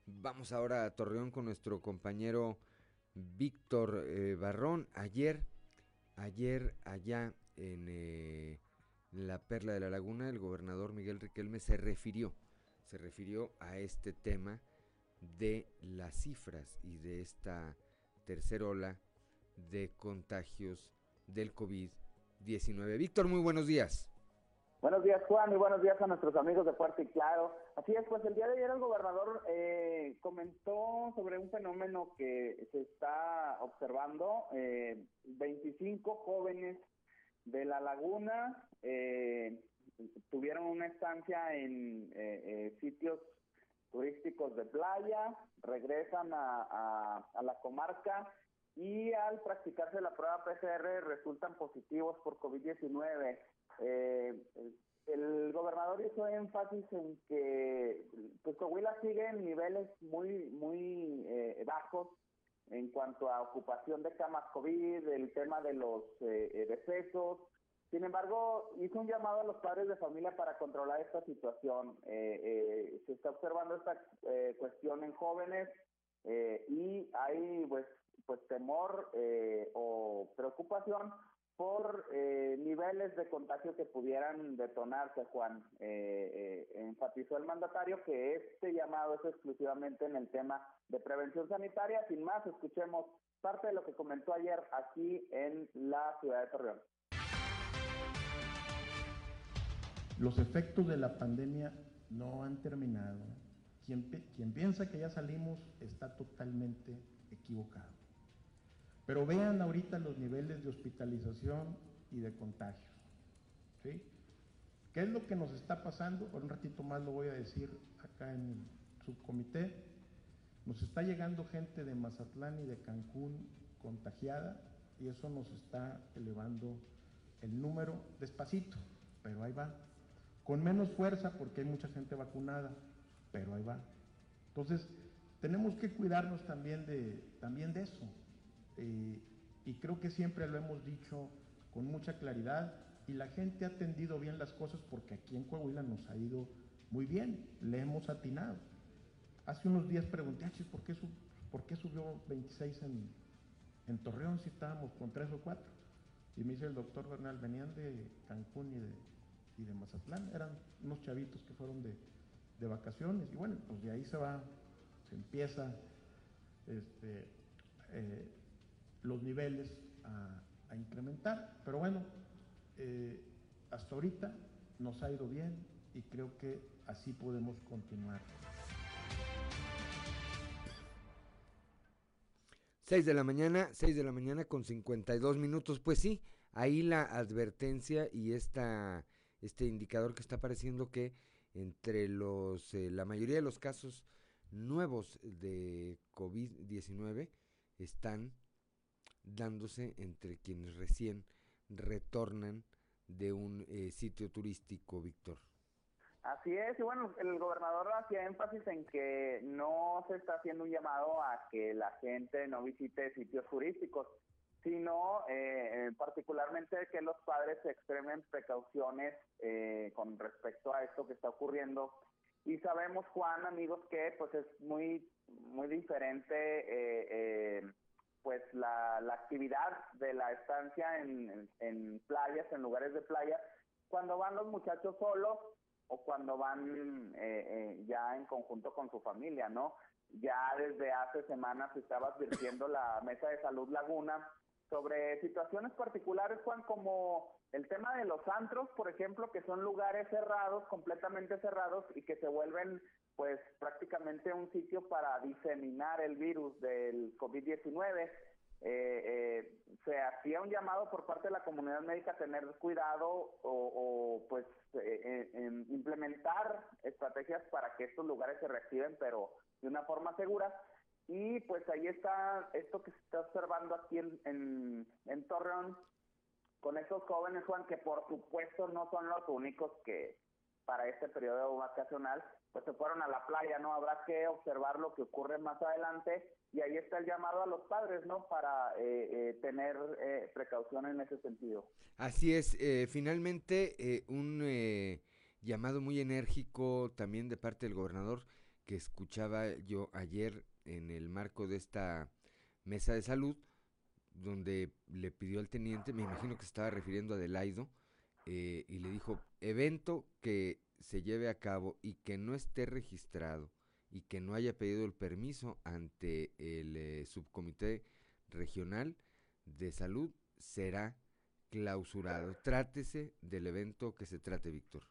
Vamos ahora a Torreón con nuestro compañero Víctor eh, Barrón. Ayer, ayer allá en eh, la Perla de la Laguna, el gobernador Miguel Riquelme se refirió, se refirió a este tema de las cifras y de esta tercera ola de contagios del COVID-19. Víctor, muy buenos días. Buenos días, Juan, y buenos días a nuestros amigos de Fuerte y Claro. Así es, pues el día de ayer el gobernador eh, comentó sobre un fenómeno que se está observando. Eh, 25 jóvenes de la laguna eh, tuvieron una estancia en eh, eh, sitios turísticos de playa, regresan a, la comarca y al practicarse la prueba PCR resultan positivos por COVID-19. Eh, el gobernador hizo énfasis en que pues, Coahuila sigue en niveles muy muy eh, bajos en cuanto a ocupación de camas COVID, el tema de los eh, decesos. Sin embargo, hizo un llamado a los padres de familia para controlar esta situación. se está observando esta cuestión en jóvenes y hay pues pues temor o preocupación por eh, niveles de contagio que pudieran detonarse, Juan. Eh, eh, enfatizó el mandatario que este llamado es exclusivamente en el tema de prevención sanitaria. Sin más, escuchemos parte de lo que comentó ayer aquí en la ciudad de Torreón. Los efectos de la pandemia no han terminado. Quien, quien piensa que ya salimos está totalmente equivocado. Pero vean ahorita los niveles de hospitalización y de contagios. ¿sí? ¿Qué es lo que nos está pasando? Por un ratito más lo voy a decir acá en el subcomité. Nos está llegando gente de Mazatlán y de Cancún contagiada y eso nos está elevando el número despacito, pero ahí va. Con menos fuerza porque hay mucha gente vacunada, pero ahí va. Entonces, tenemos que cuidarnos también de, también de eso. Eh, y creo que siempre lo hemos dicho con mucha claridad y la gente ha atendido bien las cosas porque aquí en Coahuila nos ha ido muy bien, le hemos atinado. Hace unos días pregunté, ah, ¿por qué, ¿por qué subió 26 en, Torreón si estábamos con 3 o 4? Y me dice el doctor Bernal, venían de Cancún y de, Mazatlán, eran unos chavitos que fueron de, de vacaciones y bueno, pues de ahí se va, se empieza este, eh, los niveles a, incrementar. Pero bueno, eh, hasta ahorita nos ha ido bien y creo que así podemos continuar. 6 de la mañana, 6 de la mañana con 52 minutos. Pues sí, ahí la advertencia y esta, este indicador que está apareciendo que entre los, eh, la mayoría de los casos nuevos de COVID-19 están dándose entre quienes recién retornan de un eh, sitio turístico, Víctor. Así es, y bueno, el gobernador hacía énfasis en que no se está haciendo un llamado a que la gente no visite sitios turísticos, sino eh, particularmente que los padres extremen precauciones eh, con respecto a esto que está ocurriendo. Y sabemos, Juan, amigos, que pues es muy, muy diferente eh, pues la, la actividad de la estancia en, en, playas, en lugares de playa, cuando van los muchachos solos o cuando van eh, eh, ya en conjunto con su familia, ¿no? Ya desde hace semanas se estaba advirtiendo la Mesa de Salud Laguna sobre situaciones particulares, Juan, como el tema de los antros, por ejemplo, que son lugares cerrados, completamente cerrados y que se vuelven pues prácticamente un sitio para diseminar el virus del COVID-19. Eh, eh, se hacía un llamado por parte de la comunidad médica a tener cuidado o, pues eh, implementar estrategias para que estos lugares se reactiven, pero de una forma segura. Y pues ahí está esto que se está observando aquí en, en Torreón con esos jóvenes, Juan, que por supuesto no son los únicos que para este periodo vacacional, pues se fueron a la playa, ¿no? Habrá que observar lo que ocurre más adelante y ahí está el llamado a los padres, ¿no? Para eh, eh, tener eh, precaución en ese sentido. Así es, finalmente un llamado muy enérgico también de parte del gobernador que escuchaba yo ayer en el marco de esta mesa de salud, donde le pidió al teniente, me imagino que se estaba refiriendo a Delaido, eh, y le dijo, evento que se lleve a cabo y que no esté registrado y que no haya pedido el permiso ante el eh, subcomité regional de salud será clausurado. Trátese del evento que se trate, Víctor.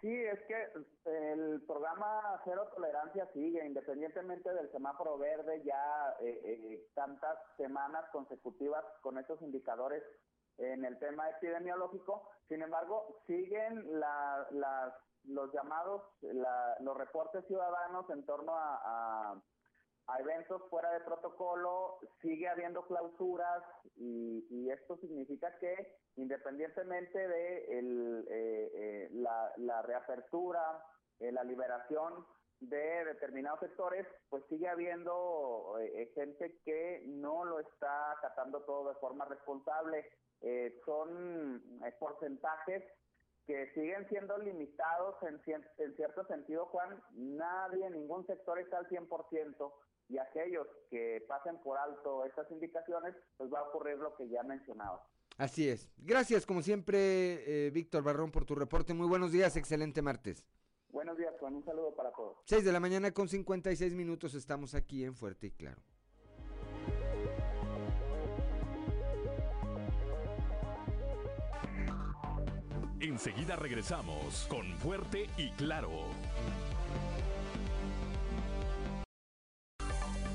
Sí, es que el programa Cero Tolerancia sigue, independientemente del semáforo verde, ya eh, tantas semanas consecutivas con estos indicadores en el tema epidemiológico. Sin embargo, siguen las los llamados, los reportes ciudadanos en torno a, eventos fuera de protocolo, sigue habiendo clausuras y, esto significa que independientemente de el, eh, eh, la, reapertura, eh, la liberación de determinados sectores, pues sigue habiendo gente que no lo está acatando todo de forma responsable. son porcentajes que siguen siendo limitados en, en cierto sentido, Juan. Nadie, ningún sector está al 100% y aquellos que pasen por alto estas indicaciones, pues va a ocurrir lo que ya mencionaba. Así es. Gracias, como siempre, eh, Víctor Barrón, por tu reporte. Muy buenos días, excelente martes. Buenos días, Juan. Un saludo para todos. 6 de la mañana con 56 minutos estamos aquí en Fuerte y Claro. Enseguida regresamos con Fuerte y Claro.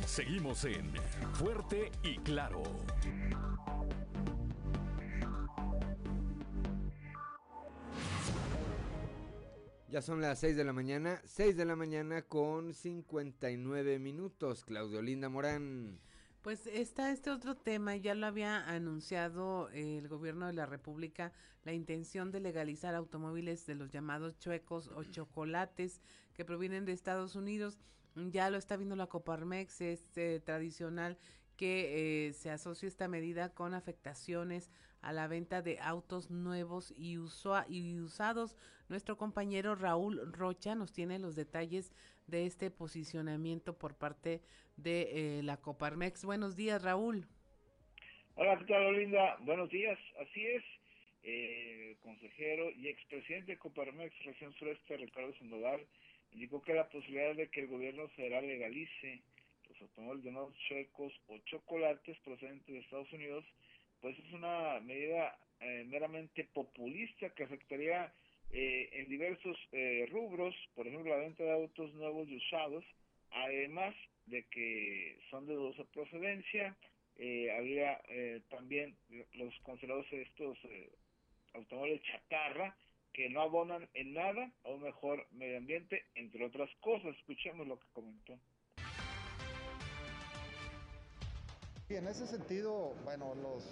Seguimos en Fuerte y Claro. Ya son las 6 de la mañana, 6 de la mañana con 59 minutos. Claudio Linda Morán. Pues está este otro tema, ya lo había anunciado el gobierno de la República, la intención de legalizar automóviles de los llamados chuecos o chocolates que provienen de Estados Unidos. Ya lo está viendo la Coparmex, es eh, tradicional que eh, se asocie esta medida con afectaciones a la venta de autos nuevos y, y usados. Nuestro compañero Raúl Rocha nos tiene los detalles de este posicionamiento por parte de eh, la Coparmex. Buenos días, Raúl. Hola, ¿qué tal, Linda? Buenos días. Así es, eh, consejero y expresidente de Coparmex, región sureste, Ricardo Sandoval, indicó que la posibilidad de que el gobierno federal legalice los automóviles llamados chuecos o chocolates procedentes de Estados Unidos, pues es una medida eh, meramente populista que afectaría eh, en diversos eh, rubros, por ejemplo, la venta de autos nuevos y usados, además de que son de dudosa procedencia, eh, habría también los considerados estos automóviles chatarra que no abonan en nada a un mejor medio ambiente, entre otras cosas. Escuchemos lo que comentó. Y en ese sentido, bueno, los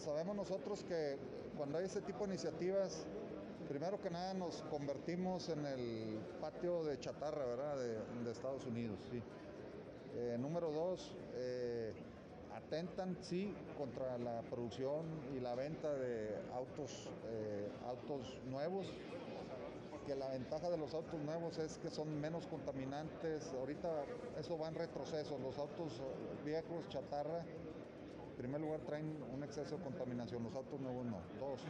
sabemos nosotros que cuando hay ese tipo de iniciativas, primero que nada nos convertimos en el patio de chatarra, ¿verdad? De, Estados Unidos. Eh, número dos, eh, atentan, sí, contra la producción y la venta de autos, eh, autos nuevos, que la ventaja de los autos nuevos es que son menos contaminantes. Ahorita eso va en retroceso. Los autos viejos, chatarra, en primer lugar traen un exceso de contaminación, los autos nuevos no, todos.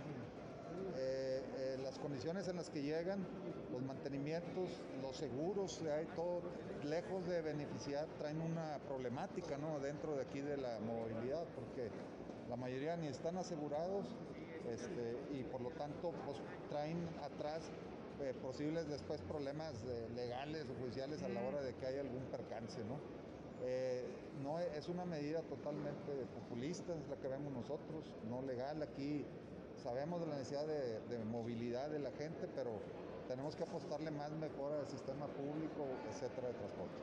Eh, eh, las condiciones en las que llegan, los mantenimientos, los seguros, hay todo, lejos de beneficiar, traen una problemática ¿no? dentro de aquí de la movilidad, porque la mayoría ni están asegurados este, y por lo tanto pues, traen atrás eh, posibles después problemas legales o judiciales a la hora de que haya algún percance. ¿no? Eh, no es una medida totalmente populista, es la que vemos nosotros, no legal. Aquí sabemos de la necesidad de, movilidad de la gente, pero tenemos que apostarle más mejor al sistema público, etcétera, de transporte.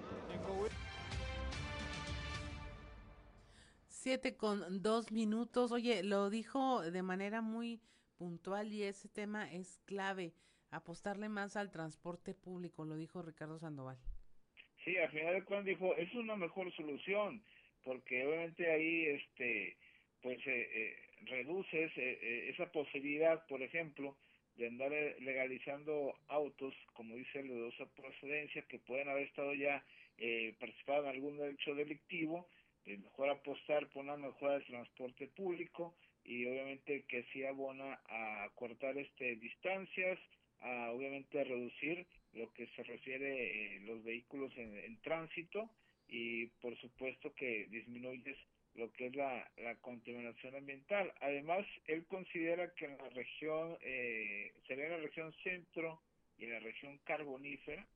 Siete con dos minutos. Oye, lo dijo de manera muy puntual y ese tema es clave. Apostarle más al transporte público, lo dijo Ricardo Sandoval. Sí, al final de cuentas dijo, es una mejor solución, porque obviamente ahí, este, pues, eh, eh, reduces eh, esa posibilidad, por ejemplo, de andar legalizando autos, como dice el dudosa procedencia, que pueden haber estado ya eh, participado en algún hecho delictivo, mejor apostar por una mejora del transporte público y obviamente que sí abona a cortar este distancias, a obviamente reducir lo que se refiere eh, los vehículos en, tránsito y por supuesto que disminuyes lo que es la, contaminación ambiental. Además, él considera que en la región, eh, sería en la región centro y en la región carbonífera,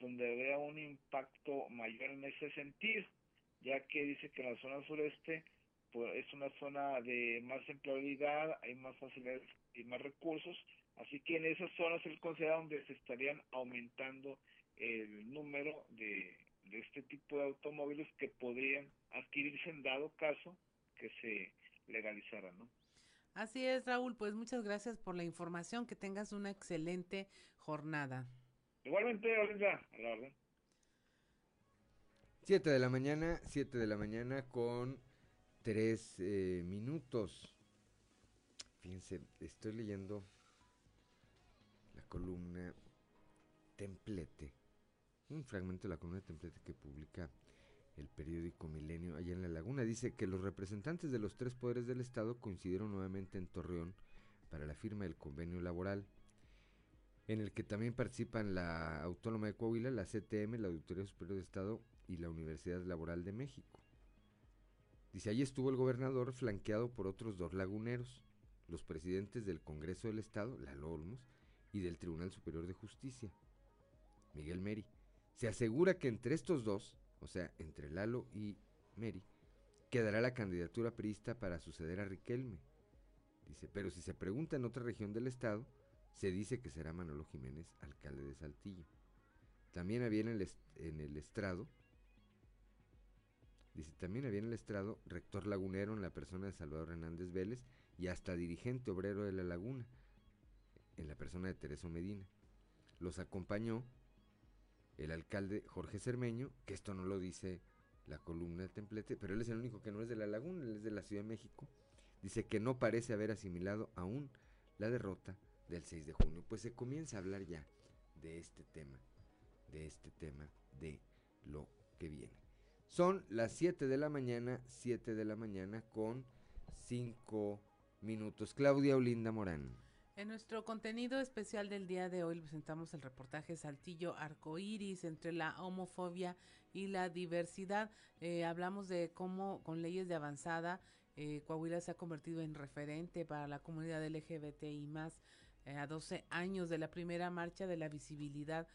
donde habría un impacto mayor en ese sentido, ya que dice que en la zona sureste pues, es una zona de más empleabilidad, hay más facilidades y más recursos, Así que en esas zonas el considera donde se estarían aumentando el número de, de este tipo de automóviles que podrían adquirirse en dado caso que se legalizara, ¿no? Así es, Raúl, pues muchas gracias por la información, que tengas una excelente jornada. Igualmente, Olga, a la orden. 7 de la mañana, 7 de la mañana con 3 eh, minutos. Fíjense, estoy leyendo columna Templete, un fragmento de la columna Templete que publica el periódico Milenio allá en La Laguna. Dice que los representantes de los tres poderes del Estado coincidieron nuevamente en Torreón para la firma del convenio laboral, en el que también participan la Autónoma de Coahuila, la CTM, la Auditoría Superior de Estado y la Universidad Laboral de México. Dice, allí estuvo el gobernador flanqueado por otros dos laguneros, los presidentes del Congreso del Estado, Lalo Olmos, y del Tribunal Superior de Justicia, Miguel Meri. Se asegura que entre estos dos o sea, entre Lalo y Mary, quedará la candidatura priista para suceder a Riquelme. Dice, pero si se pregunta en otra región del estado, se dice que será Manolo Jiménez, alcalde de Saltillo. También había en el, en el estrado, dice, también había en el estrado rector lagunero en la persona de Salvador Hernández Vélez y hasta dirigente obrero de la laguna, en la persona de Tereso Medina. Los acompañó el alcalde Jorge Cermeño, que esto no lo dice la columna del templete, pero él es el único que no es de la laguna, él es de la Ciudad de México, dice que no parece haber asimilado aún la derrota del 6 de junio. Pues se comienza a hablar ya de este tema, de este tema, de lo que viene. Son las 7 de la mañana, 7 de la mañana con 5 minutos. Claudia Olinda Morán. En nuestro contenido especial del día de hoy presentamos el reportaje Saltillo Arcoíris entre la homofobia y la diversidad. Eh, hablamos de cómo con leyes de avanzada eh, Coahuila se ha convertido en referente para la comunidad LGBTI más eh, a 12 años de la primera marcha de la visibilidad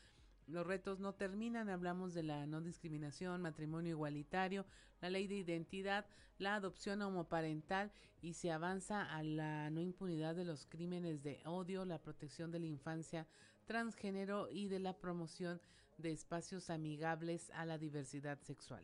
los retos no terminan, hablamos de la no discriminación, matrimonio igualitario, la ley de identidad, la adopción homoparental y se avanza a la no impunidad de los crímenes de odio, la protección de la infancia transgénero y de la promoción de espacios amigables a la diversidad sexual.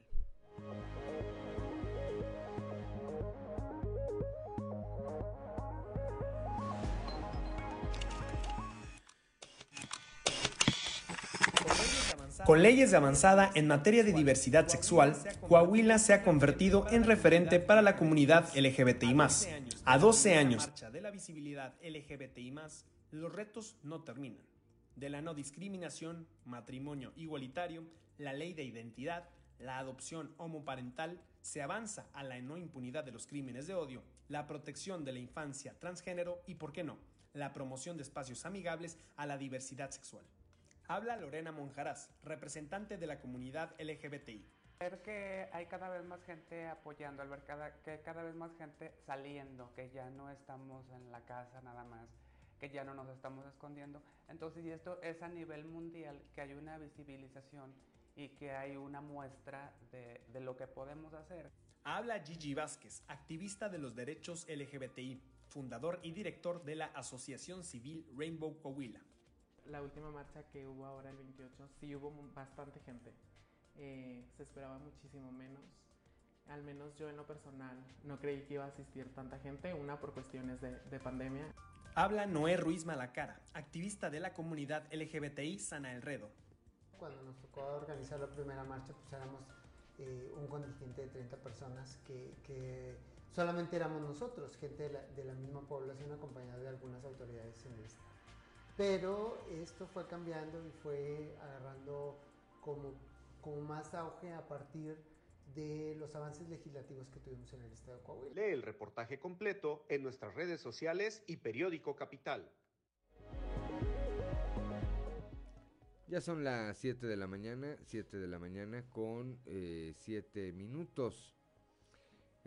Con leyes de avanzada en materia de diversidad sexual, Coahuila se ha convertido en referente para la comunidad LGBTI+. A 12 años de la visibilidad LGBTI+, los retos no terminan. De la no discriminación, matrimonio igualitario, la ley de identidad, la adopción homoparental, se avanza a la no impunidad de los crímenes de odio, la protección de la infancia transgénero y, por qué no, la promoción de espacios amigables a la diversidad sexual. Habla Lorena Monjaraz, representante de la comunidad LGBTI. Ver que hay cada vez más gente apoyando, al ver que cada vez más gente saliendo, que ya no estamos en la casa nada más, que ya no nos estamos escondiendo. Entonces, y esto es a nivel mundial, que hay una visibilización y que hay una muestra de, de lo que podemos hacer. Habla Gigi Vázquez, activista de los derechos LGBTI, fundador y director de la Asociación Civil Rainbow Coahuila la última marcha que hubo ahora el 28, sí hubo bastante gente. Eh, se esperaba muchísimo menos. Al menos yo en lo personal no creí que iba a asistir tanta gente, una por cuestiones de, de pandemia. Habla Noé Ruiz Malacara, activista de la comunidad LGBTI Sana El Redo. Cuando nos tocó organizar la primera marcha, pues éramos eh, un contingente de 30 personas que, que solamente éramos nosotros, gente de la, de la misma población acompañada de algunas autoridades en el estado. Pero esto fue cambiando y fue agarrando como, como más auge a partir de los avances legislativos que tuvimos en el Estado de Coahuila. Lee el reportaje completo en nuestras redes sociales y periódico Capital. Ya son las 7 de la mañana, 7 de la mañana con 7 eh, minutos.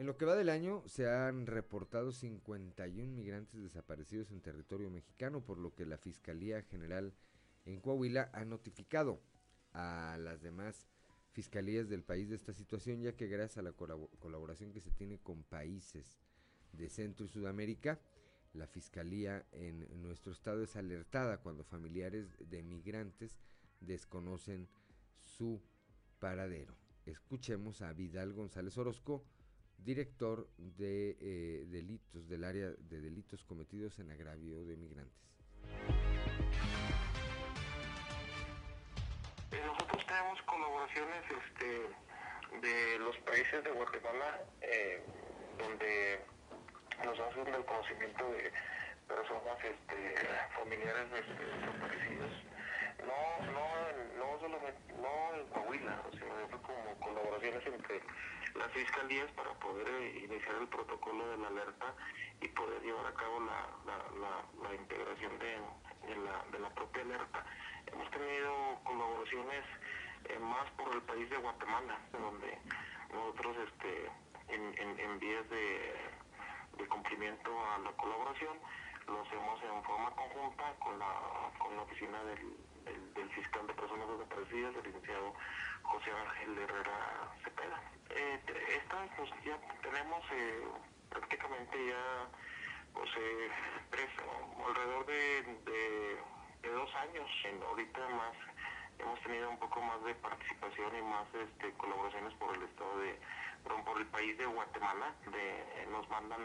En lo que va del año se han reportado 51 migrantes desaparecidos en territorio mexicano, por lo que la Fiscalía General en Coahuila ha notificado a las demás fiscalías del país de esta situación, ya que gracias a la colaboración que se tiene con países de Centro y Sudamérica, La Fiscalía en nuestro estado es alertada cuando familiares de migrantes desconocen su paradero. Escuchemos a Vidal González Orozco, director de eh, delitos del área de delitos cometidos en agravio de migrantes. Eh, nosotros tenemos colaboraciones este, de los países de Guatemala, eh, donde nos hacen el conocimiento de personas este, familiares este, desaparecidos. No, no, no solamente, no en Coahuila, sino como colaboraciones entre las fiscalías para poder eh, iniciar el protocolo de la alerta y poder llevar a cabo la, la, la, integración de, la, de la propia alerta. Hemos tenido colaboraciones eh, más por el país de Guatemala, donde nosotros este, en, en, vías de, de, cumplimiento a la colaboración lo hacemos en forma conjunta con la, con la oficina del, del, fiscal de personas desaparecidas, el licenciado José Ángel Herrera Cepeda. Eh, esta, pues ya tenemos eh, prácticamente ya pues, eh, tres, alrededor de, de, dos años. Ahorita más hemos tenido un poco más de participación y más este, colaboraciones por el estado de, por el país de Guatemala, de, nos mandan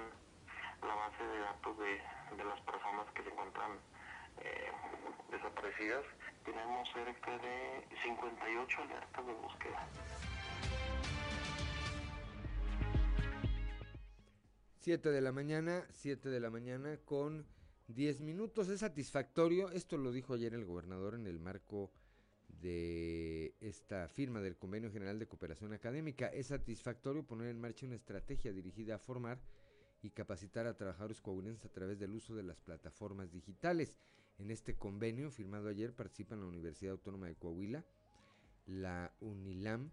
la base de datos de, de las personas que se encuentran eh, desaparecidas. Tenemos cerca de 58 alertas de búsqueda. 7 de la mañana, 7 de la mañana con 10 minutos. Es satisfactorio, esto lo dijo ayer el gobernador en el marco de esta firma del Convenio General de Cooperación Académica. Es satisfactorio poner en marcha una estrategia dirigida a formar y capacitar a trabajadores coahuilenses a través del uso de las plataformas digitales. En este convenio firmado ayer participan la Universidad Autónoma de Coahuila, la UNILAM,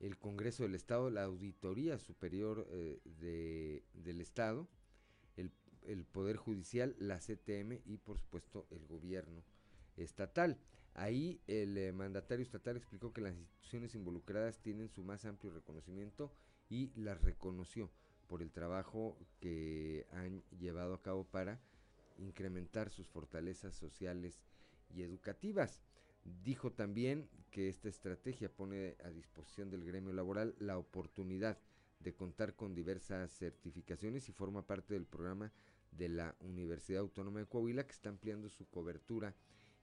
el Congreso del Estado, la Auditoría Superior eh, de, del Estado, el, el, Poder Judicial, la CTM y por supuesto el gobierno estatal. Ahí el eh, mandatario estatal explicó que las instituciones involucradas tienen su más amplio reconocimiento y las reconoció por el trabajo que han llevado a cabo para incrementar sus fortalezas sociales y educativas. Dijo también que esta estrategia pone a disposición del gremio laboral la oportunidad de contar con diversas certificaciones y forma parte del programa de la Universidad Autónoma de Coahuila que está ampliando su cobertura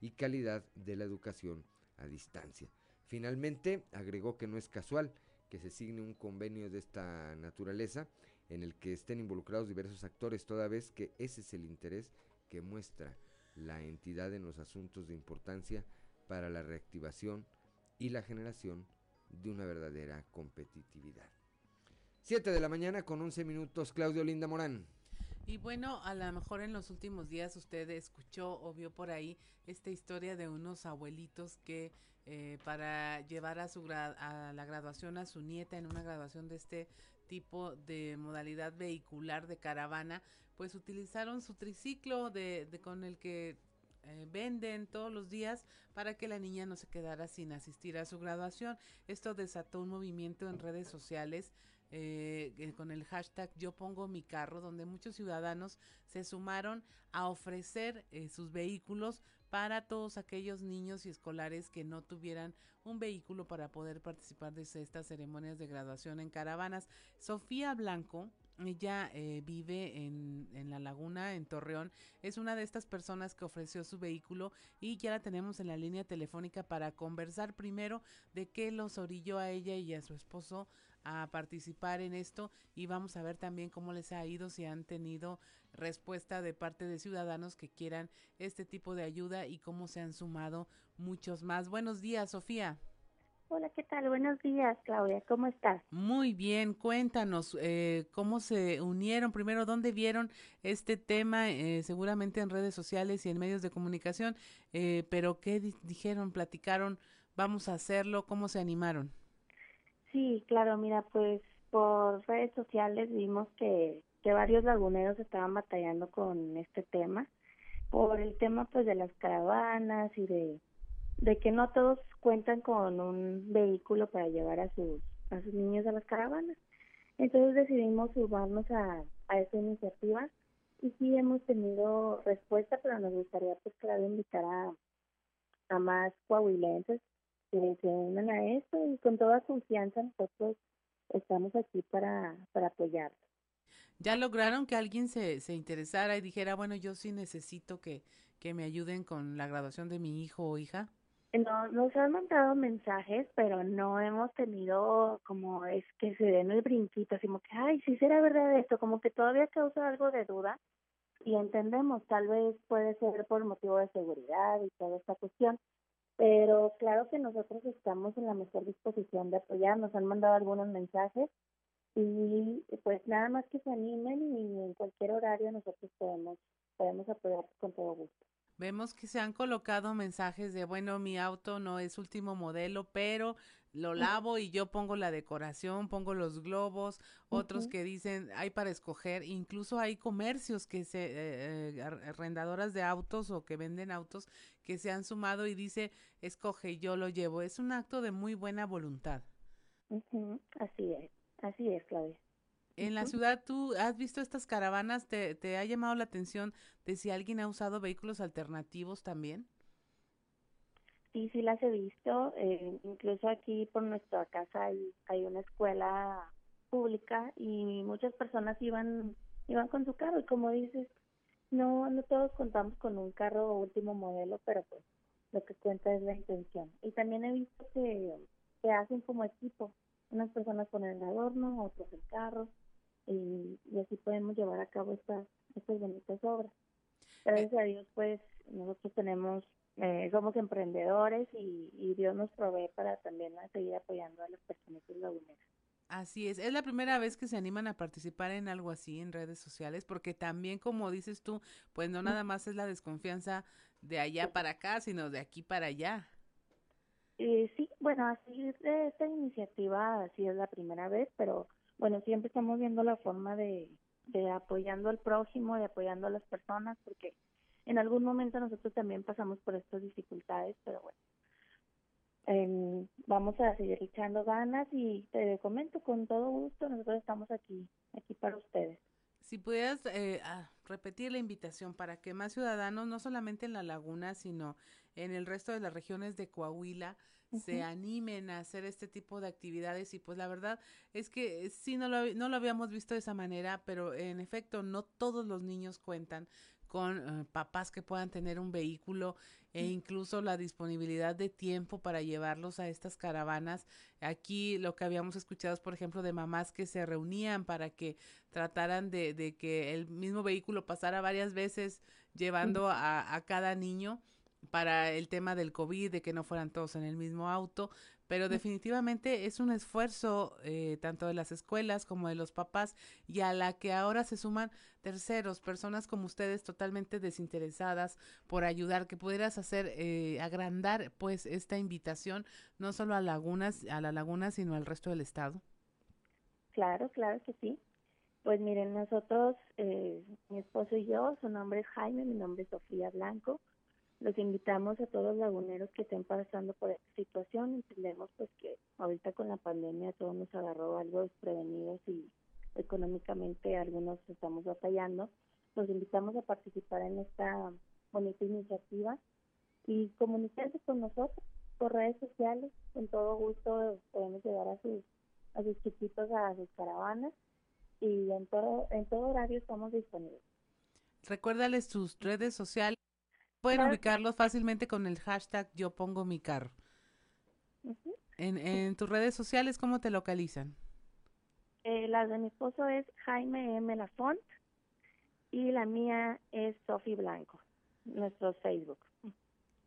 y calidad de la educación a distancia. Finalmente, agregó que no es casual que se signe un convenio de esta naturaleza en el que estén involucrados diversos actores, toda vez que ese es el interés que muestra la entidad en los asuntos de importancia para la reactivación y la generación de una verdadera competitividad. 7 de la mañana con 11 minutos, Claudio Linda Morán. Y bueno, a lo mejor en los últimos días usted escuchó o vio por ahí esta historia de unos abuelitos que eh, para llevar a, su la graduación a su nieta en una graduación de este tipo de modalidad vehicular de caravana, pues utilizaron su triciclo de, con el que eh, venden todos los días para que la niña no se quedara sin asistir a su graduación. Esto desató un movimiento en redes sociales eh, con el hashtag yo pongo mi carro, donde muchos ciudadanos se sumaron a ofrecer eh, sus vehículos para todos aquellos niños y escolares que no tuvieran un vehículo para poder participar de estas ceremonias de graduación en caravanas. Sofía Blanco, ella eh, vive en, en, La Laguna, en Torreón. Es una de estas personas que ofreció su vehículo y ya la tenemos en la línea telefónica para conversar primero de qué los orilló a ella y a su esposo a participar en esto y vamos a ver también cómo les ha ido, si han tenido respuesta de parte de ciudadanos que quieran este tipo de ayuda y cómo se han sumado muchos más. Buenos días, Sofía. Hola, ¿qué tal? Buenos días, Claudia. ¿Cómo estás? Muy bien. Cuéntanos eh, cómo se unieron. Primero, ¿dónde vieron este tema? Eh, seguramente en redes sociales y en medios de comunicación. Eh, pero ¿qué dijeron? ¿Platicaron? ¿Vamos a hacerlo? ¿Cómo se animaron? Sí, claro, mira, pues por redes sociales vimos que, que varios laguneros estaban batallando con este tema, por el tema pues de las caravanas y de, de que no todos cuentan con un vehículo para llevar a sus, a sus niños a las caravanas. Entonces decidimos sumarnos a, a esa iniciativa Y sí hemos tenido respuesta, pero nos gustaría pues claro invitar a, a más coahuilenses que se unan a esto y con toda confianza nosotros estamos aquí para, para apoyarlos. ¿Ya lograron que alguien se, se interesara y dijera, bueno, yo sí necesito que, que me ayuden con la graduación de mi hijo o hija? No, nos han mandado mensajes, pero no hemos tenido como es que se den el brinquito, así como que, ay, sí será verdad esto, como que todavía causa algo de duda y entendemos, tal vez puede ser por motivo de seguridad y toda esta cuestión, pero claro que nosotros estamos en la mejor disposición de apoyar, nos han mandado algunos mensajes y pues nada más que se animen y en cualquier horario nosotros podemos, podemos apoyar con todo gusto. Vemos que se han colocado mensajes de, bueno, mi auto no es último modelo, pero lo lavo y yo pongo la decoración, pongo los globos, otros que dicen hay para escoger, incluso hay comercios que se, eh, eh, arrendadoras de autos o que venden autos que se han sumado y dice escoge, yo lo llevo. Es un acto de muy buena voluntad. Así es, así es, Claudia. En la ciudad, ¿tú has visto estas caravanas? ¿Te, ¿Te ha llamado la atención de si alguien ha usado vehículos alternativos también? Sí, sí las he visto. Eh, incluso aquí por nuestra casa hay, hay una escuela pública y muchas personas iban iban con su carro y como dices, no no todos contamos con un carro último modelo, pero pues lo que cuenta es la intención. Y también he visto que, que hacen como equipo, unas personas con el adorno, otros el carro y, así podemos llevar a cabo estas, estas bonitas obras. Gracias a Dios, pues nosotros tenemos, eh, somos emprendedores y, y, Dios nos provee para también seguir apoyando a las personas laguneras. Así es, es la primera vez que se animan a participar en algo así en redes sociales, porque también, como dices tú, pues no nada más es la desconfianza de allá para acá, sino de aquí para allá. Eh, sí, bueno, así de esta iniciativa, así es la primera vez, pero bueno, siempre estamos viendo la forma de, de apoyando al prójimo, de apoyando a las personas, porque en algún momento nosotros también pasamos por estas dificultades, pero bueno, em, vamos a seguir echando ganas y te comento con todo gusto, nosotros estamos aquí, aquí para ustedes. Si pudieras eh, repetir la invitación para que más ciudadanos, no solamente en la laguna, sino en el resto de las regiones de Coahuila, se animen a hacer este tipo de actividades y pues la verdad es que sí no lo, no lo habíamos visto de esa manera, pero en efecto no todos los niños cuentan con eh, papás que puedan tener un vehículo e incluso la disponibilidad de tiempo para llevarlos a estas caravanas. Aquí lo que habíamos escuchado es, por ejemplo, de mamás que se reunían para que trataran de, de que el mismo vehículo pasara varias veces llevando a, a cada niño para el tema del COVID, de que no fueran todos en el mismo auto, pero definitivamente es un esfuerzo eh, tanto de las escuelas como de los papás y a la que ahora se suman terceros, personas como ustedes totalmente desinteresadas por ayudar, que pudieras hacer, eh, agrandar pues esta invitación no solo a Lagunas, a la Laguna, sino al resto del estado. Claro, claro que sí. Pues miren, nosotros, eh, mi esposo y yo, su nombre es Jaime, mi nombre es Sofía Blanco los invitamos a todos los laguneros que estén pasando por esta situación. Entendemos pues que ahorita con la pandemia todo nos agarró algo desprevenidos y económicamente algunos estamos batallando. Los invitamos a participar en esta bonita iniciativa y comunicarse con nosotros por redes sociales. Con todo gusto podemos llevar a sus a sus chiquitos a sus caravanas y en todo en todo horario estamos disponibles. Recuérdales sus redes sociales Pueden ubicarlos fácilmente con el hashtag yo pongo mi carro. en, en tus redes sociales, ¿cómo te localizan? Eh, la de mi esposo es Jaime M. Lafont y la mía es Sofi Blanco, nuestro Facebook.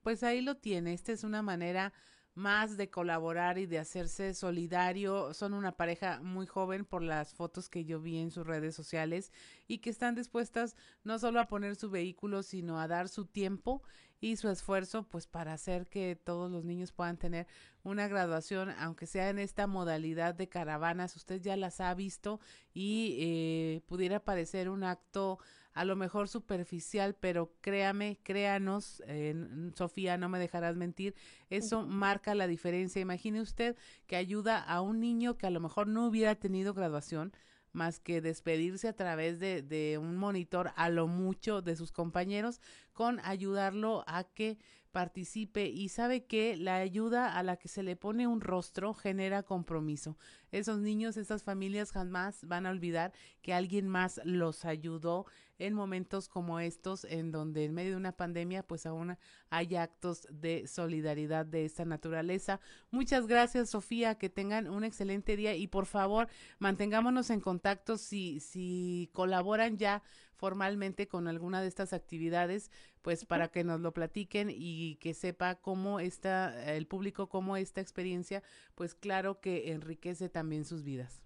Pues ahí lo tiene. Esta es una manera más de colaborar y de hacerse solidario. Son una pareja muy joven por las fotos que yo vi en sus redes sociales y que están dispuestas no solo a poner su vehículo, sino a dar su tiempo y su esfuerzo pues para hacer que todos los niños puedan tener una graduación, aunque sea en esta modalidad de caravanas. Usted ya las ha visto y eh, pudiera parecer un acto a lo mejor superficial, pero créame, créanos, eh, Sofía, no me dejarás mentir, eso marca la diferencia. Imagine usted que ayuda a un niño que a lo mejor no hubiera tenido graduación, más que despedirse a través de, de un monitor a lo mucho de sus compañeros con ayudarlo a que participe y sabe que la ayuda a la que se le pone un rostro genera compromiso. Esos niños, esas familias jamás van a olvidar que alguien más los ayudó en momentos como estos, en donde en medio de una pandemia, pues aún hay actos de solidaridad de esta naturaleza. Muchas gracias, Sofía, que tengan un excelente día y por favor mantengámonos en contacto si, si colaboran ya formalmente con alguna de estas actividades, pues para que nos lo platiquen y que sepa cómo está el público, cómo esta experiencia, pues claro que enriquece también sus vidas.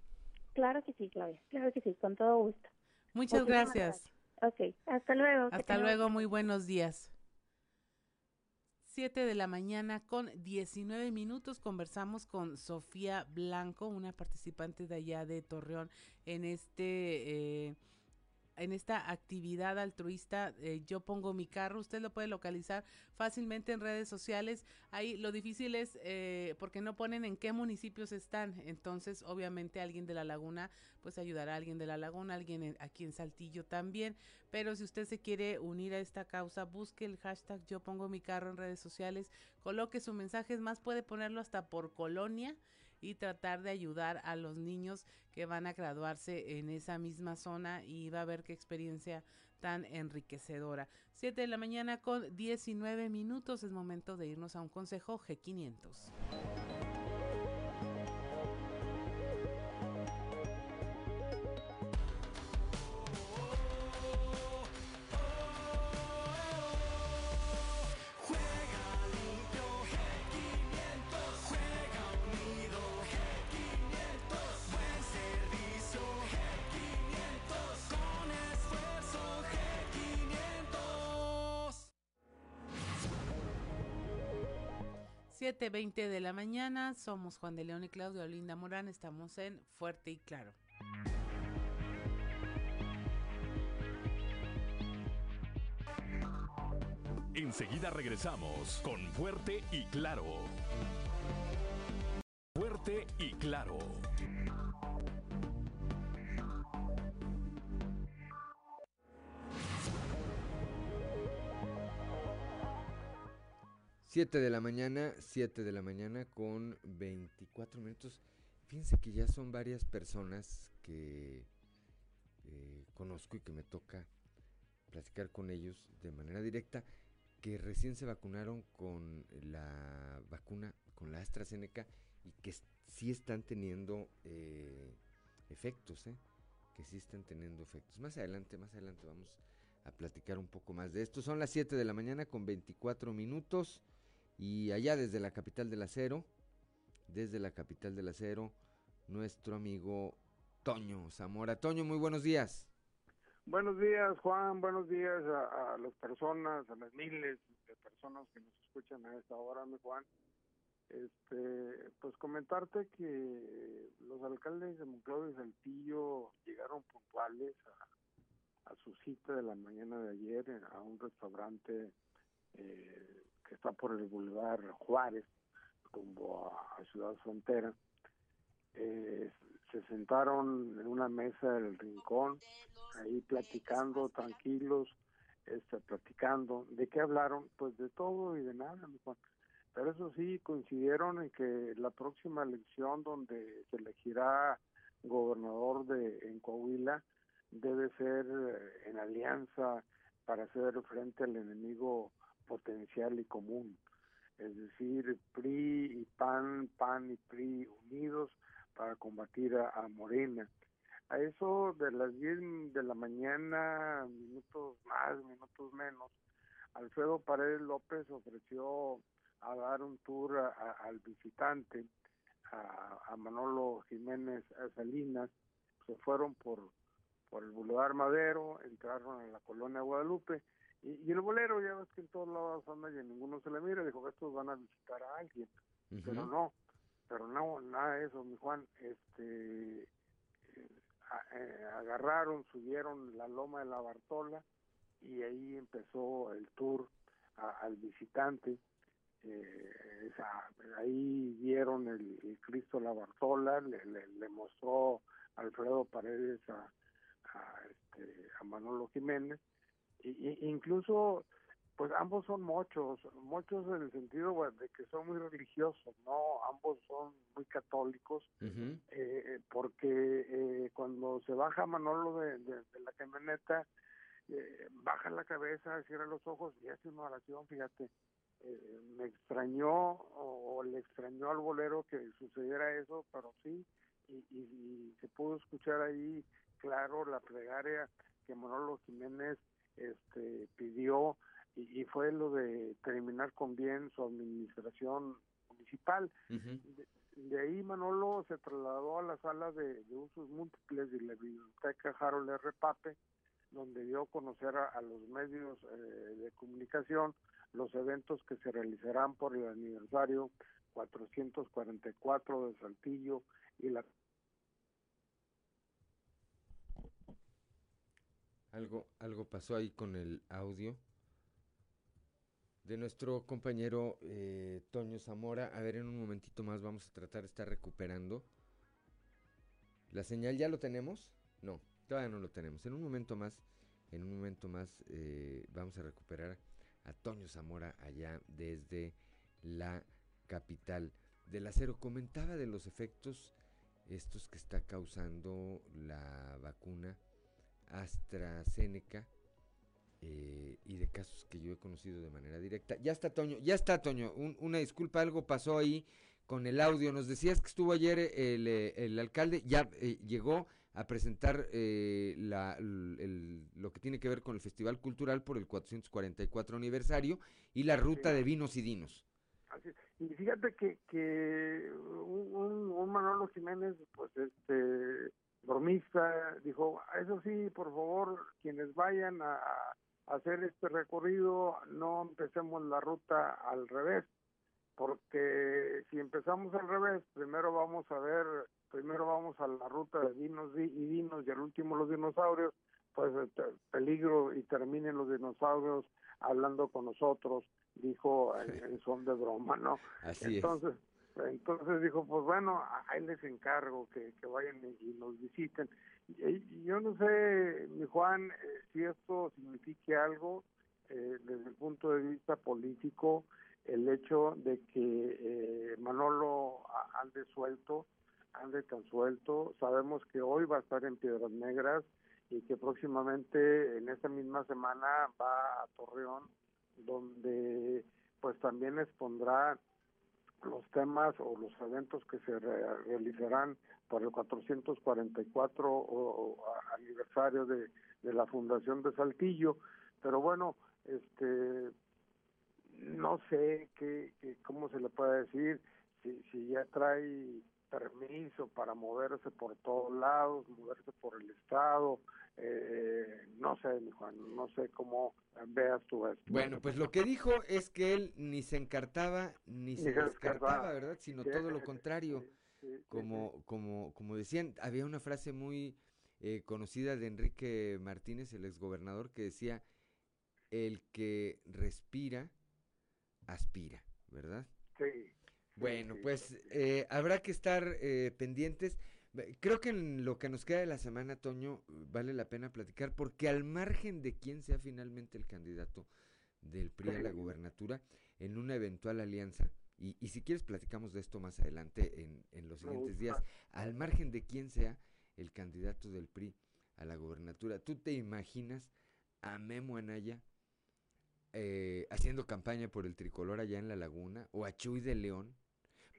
Claro que sí, Claudia, claro que sí, con todo gusto. Muchas gracias. Ok, hasta luego. Hasta luego, muy buenos días. 7 de la mañana con 19 minutos conversamos con Sofía Blanco, una participante de allá de Torreón en este... Eh, en esta actividad altruista eh, Yo Pongo Mi Carro. Usted lo puede localizar fácilmente en redes sociales. Ahí lo difícil es eh, porque no ponen en qué municipios están. Entonces, obviamente, alguien de la laguna, pues ayudará a alguien de la laguna, alguien aquí en Saltillo también. Pero si usted se quiere unir a esta causa, busque el hashtag Yo Pongo Mi Carro en redes sociales, coloque su mensaje, es más, puede ponerlo hasta por colonia y tratar de ayudar a los niños que van a graduarse en esa misma zona y va a ver qué experiencia tan enriquecedora. 7 de la mañana con 19 minutos es momento de irnos a un consejo G500. Veinte de la mañana, somos Juan de León y Claudio Linda Morán, estamos en Fuerte y Claro. Enseguida regresamos con Fuerte y Claro. Fuerte y Claro. 7 de la mañana, 7 de la mañana con 24 minutos. Fíjense que ya son varias personas que eh, conozco y que me toca platicar con ellos de manera directa, que recién se vacunaron con la vacuna, con la AstraZeneca, y que sí están teniendo eh, efectos, ¿eh? que sí están teniendo efectos. Más adelante, más adelante vamos a platicar un poco más de esto. Son las 7 de la mañana con 24 minutos. Y allá desde la capital del acero, desde la capital del acero, nuestro amigo Toño Zamora. Toño, muy buenos días. Buenos días, Juan. Buenos días a, las personas, a las miles de personas que nos escuchan a esta hora, mi Juan. Este, pues comentarte que los alcaldes de Monclova y Saltillo llegaron puntuales a, a su cita de la mañana de ayer a un restaurante eh, que está por el Boulevard Juárez, rumbo a, Ciudad Frontera. Eh, se sentaron en una mesa del rincón, ahí platicando, tranquilos, este, platicando. ¿De qué hablaron? Pues de todo y de nada, Pero eso sí, coincidieron en que la próxima elección donde se elegirá gobernador de en Coahuila debe ser eh, en alianza para hacer frente al enemigo potencial y común, es decir, PRI y PAN, PAN y PRI unidos para combatir a, Morena. A eso de las 10 de la mañana, minutos más, minutos menos, Alfredo Paredes López ofreció a dar un tour al visitante, a, Manolo Jiménez Salinas, se fueron por, por el Boulevard Madero, entraron a la colonia Guadalupe y, el bolero, ya ves que en todos lados anda y en ninguno se le mira, dijo estos van a visitar a alguien, pero no, pero no, nada de eso, mi Juan, este, eh, eh, agarraron, subieron la loma de la Bartola y ahí empezó el tour al visitante, eh, ahí vieron el, Cristo la Bartola, le, le, mostró Alfredo Paredes a, a, este, a Manolo Jiménez, y, incluso pues ambos son muchos, muchos en el sentido de que son muy religiosos, ¿no? Ambos son muy católicos, eh, porque eh, cuando se baja Manolo de, de, la camioneta, eh, baja la cabeza, cierra los ojos y hace una oración, fíjate, eh, me extrañó o, le extrañó al bolero que sucediera eso, pero sí, y, y, se pudo escuchar ahí claro la plegaria que Manolo Jiménez este, pidió y, fue lo de terminar con bien su administración municipal. de, ahí Manolo se trasladó a la sala de, usos múltiples de la biblioteca Harold R. Pape, donde dio a conocer a, los medios eh, de comunicación los eventos que se realizarán por el aniversario 444 de Saltillo y la algo algo pasó ahí con el audio de nuestro compañero eh, Toño Zamora. A ver, en un momentito más vamos a tratar de estar recuperando. ¿La señal ya lo tenemos? No, todavía no lo tenemos. En un momento más, en un momento más eh, vamos a recuperar a Toño Zamora allá desde la capital del acero. Comentaba de los efectos estos que está causando la vacuna AstraZeneca eh, y de casos que yo he conocido de manera directa. Ya está Toño, ya está Toño, una disculpa, algo pasó ahí con el audio. Nos decías que estuvo ayer el, eh, el alcalde, ya eh, llegó a presentar la, lo que tiene que ver con el Festival Cultural por el 444 aniversario y la ruta de vinos y dinos. Y fíjate que, que un, un, Manolo Jiménez, pues este bromista, dijo, eso sí, por favor, quienes vayan a, hacer este recorrido, no empecemos la ruta al revés, porque si empezamos al revés, primero vamos a ver, primero vamos a la ruta de vinos y vinos y al último los dinosaurios, pues este, peligro y terminen los dinosaurios hablando con nosotros, dijo en, son de broma, ¿no? Así Entonces, entonces dijo, pues bueno, ahí les encargo que, vayan y, nos visiten. Y, yo no sé, mi Juan, eh, si esto signifique algo eh, desde el punto de vista político, el hecho de que eh, Manolo ande suelto, ande tan suelto. Sabemos que hoy va a estar en Piedras Negras y que próximamente en esta misma semana va a Torreón, donde pues también expondrá los temas o los eventos que se realizarán por el 444 o, aniversario de, la fundación de Saltillo. Pero bueno este no sé qué, cómo se le puede decir si, si ya trae permiso para moverse por todos lados moverse por el estado eh, no sé, mi Juan, no sé cómo veas tú esto. Bueno, pues lo que dijo es que él ni se encartaba ni, se descartaba, ¿verdad? Sino todo lo contrario. como, como, como decían, había una frase muy eh, conocida de Enrique Martínez, el exgobernador, que decía, el que respira, aspira, ¿verdad? Sí. Bueno, pues eh, habrá que estar eh, pendientes. Creo que en lo que nos queda de la semana, Toño, vale la pena platicar, porque al margen de quién sea finalmente el candidato del PRI a la gubernatura, en una eventual alianza, y, y si quieres platicamos de esto más adelante en, en los siguientes días, al margen de quién sea el candidato del PRI a la gubernatura, ¿tú te imaginas a Memo Anaya eh, haciendo campaña por el tricolor allá en la laguna, o a Chuy de León?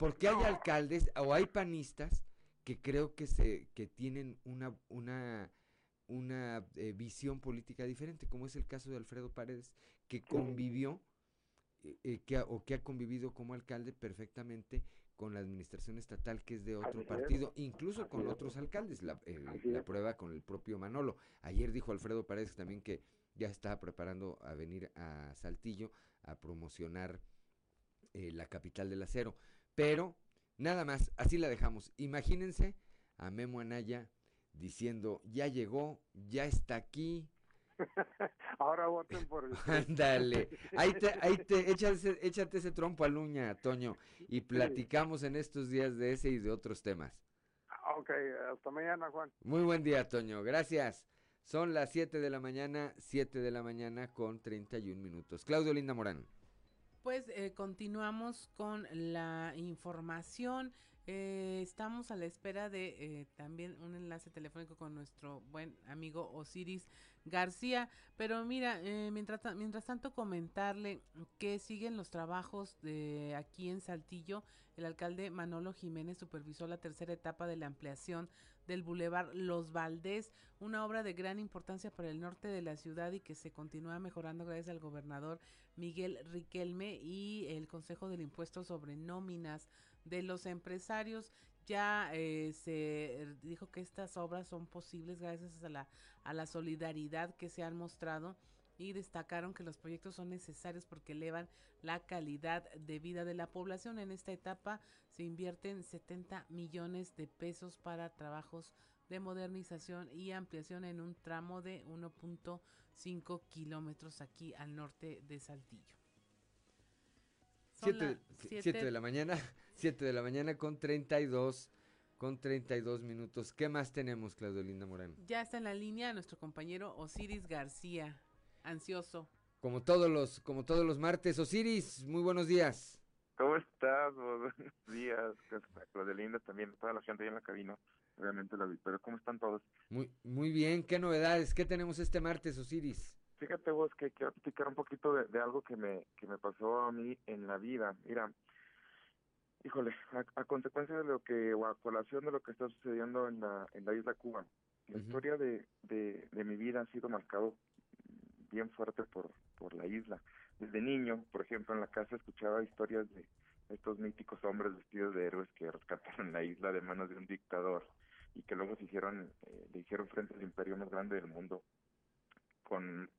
Porque hay alcaldes o hay panistas que creo que se que tienen una una una eh, visión política diferente, como es el caso de Alfredo Paredes, que convivió eh, eh, que o que ha convivido como alcalde perfectamente con la administración estatal que es de otro partido, incluso con otros alcaldes, la, la prueba con el propio Manolo. Ayer dijo Alfredo Paredes también que ya estaba preparando a venir a Saltillo a promocionar la capital del acero, pero Nada más, así la dejamos. Imagínense a Memo Anaya diciendo, ya llegó, ya está aquí. Ahora voten por el... Ándale, ahí te, ahí te, échate, échate ese trompo a uña, Toño, y platicamos en estos días de ese y de otros temas. Ah, Ok, hasta mañana, Juan. Muy buen día, Toño. Gracias. Son las 7 de la mañana, 7 de la mañana con 31 minutos. Claudio Linda Morán. Pues eh, continuamos con la información. Eh, estamos a la espera de eh, también un enlace telefónico con nuestro buen amigo Osiris García. Pero mira, eh, mientras, mientras tanto comentarle que siguen los trabajos de aquí en Saltillo. El alcalde Manolo Jiménez supervisó la tercera etapa de la ampliación del Boulevard Los Valdés, una obra de gran importancia para el norte de la ciudad y que se continúa mejorando gracias al gobernador Miguel Riquelme y el Consejo del Impuesto sobre Nóminas de los empresarios. Ya eh, se dijo que estas obras son posibles gracias a la, a la solidaridad que se han mostrado y destacaron que los proyectos son necesarios porque elevan la calidad de vida de la población. En esta etapa se invierten 70 millones de pesos para trabajos de modernización y ampliación en un tramo de 1.5 kilómetros aquí al norte de Saltillo. 7 de la mañana, 7 de la mañana con 32 con 32 minutos. ¿Qué más tenemos, Claudio Linda Morán? Ya está en la línea nuestro compañero Osiris García, ansioso. Como todos los como todos los martes, Osiris, muy buenos días. ¿Cómo estás? Buenos días, Claudio Linda también, toda la gente ahí en la cabina, obviamente la pero ¿cómo están todos? Muy muy bien, ¿qué novedades? ¿Qué tenemos este martes, Osiris? Fíjate vos que quiero platicar un poquito de, de algo que me que me pasó a mí en la vida. Mira, Híjole, a, consecuencia de lo que, o a colación de lo que está sucediendo en la, en la isla Cuba, la historia de, de, de, mi vida ha sido marcado bien fuerte por, por la isla. Desde niño, por ejemplo, en la casa escuchaba historias de estos míticos hombres vestidos de héroes que rescataron la isla de manos de un dictador y que luego se hicieron, eh, le hicieron frente al imperio más grande del mundo, con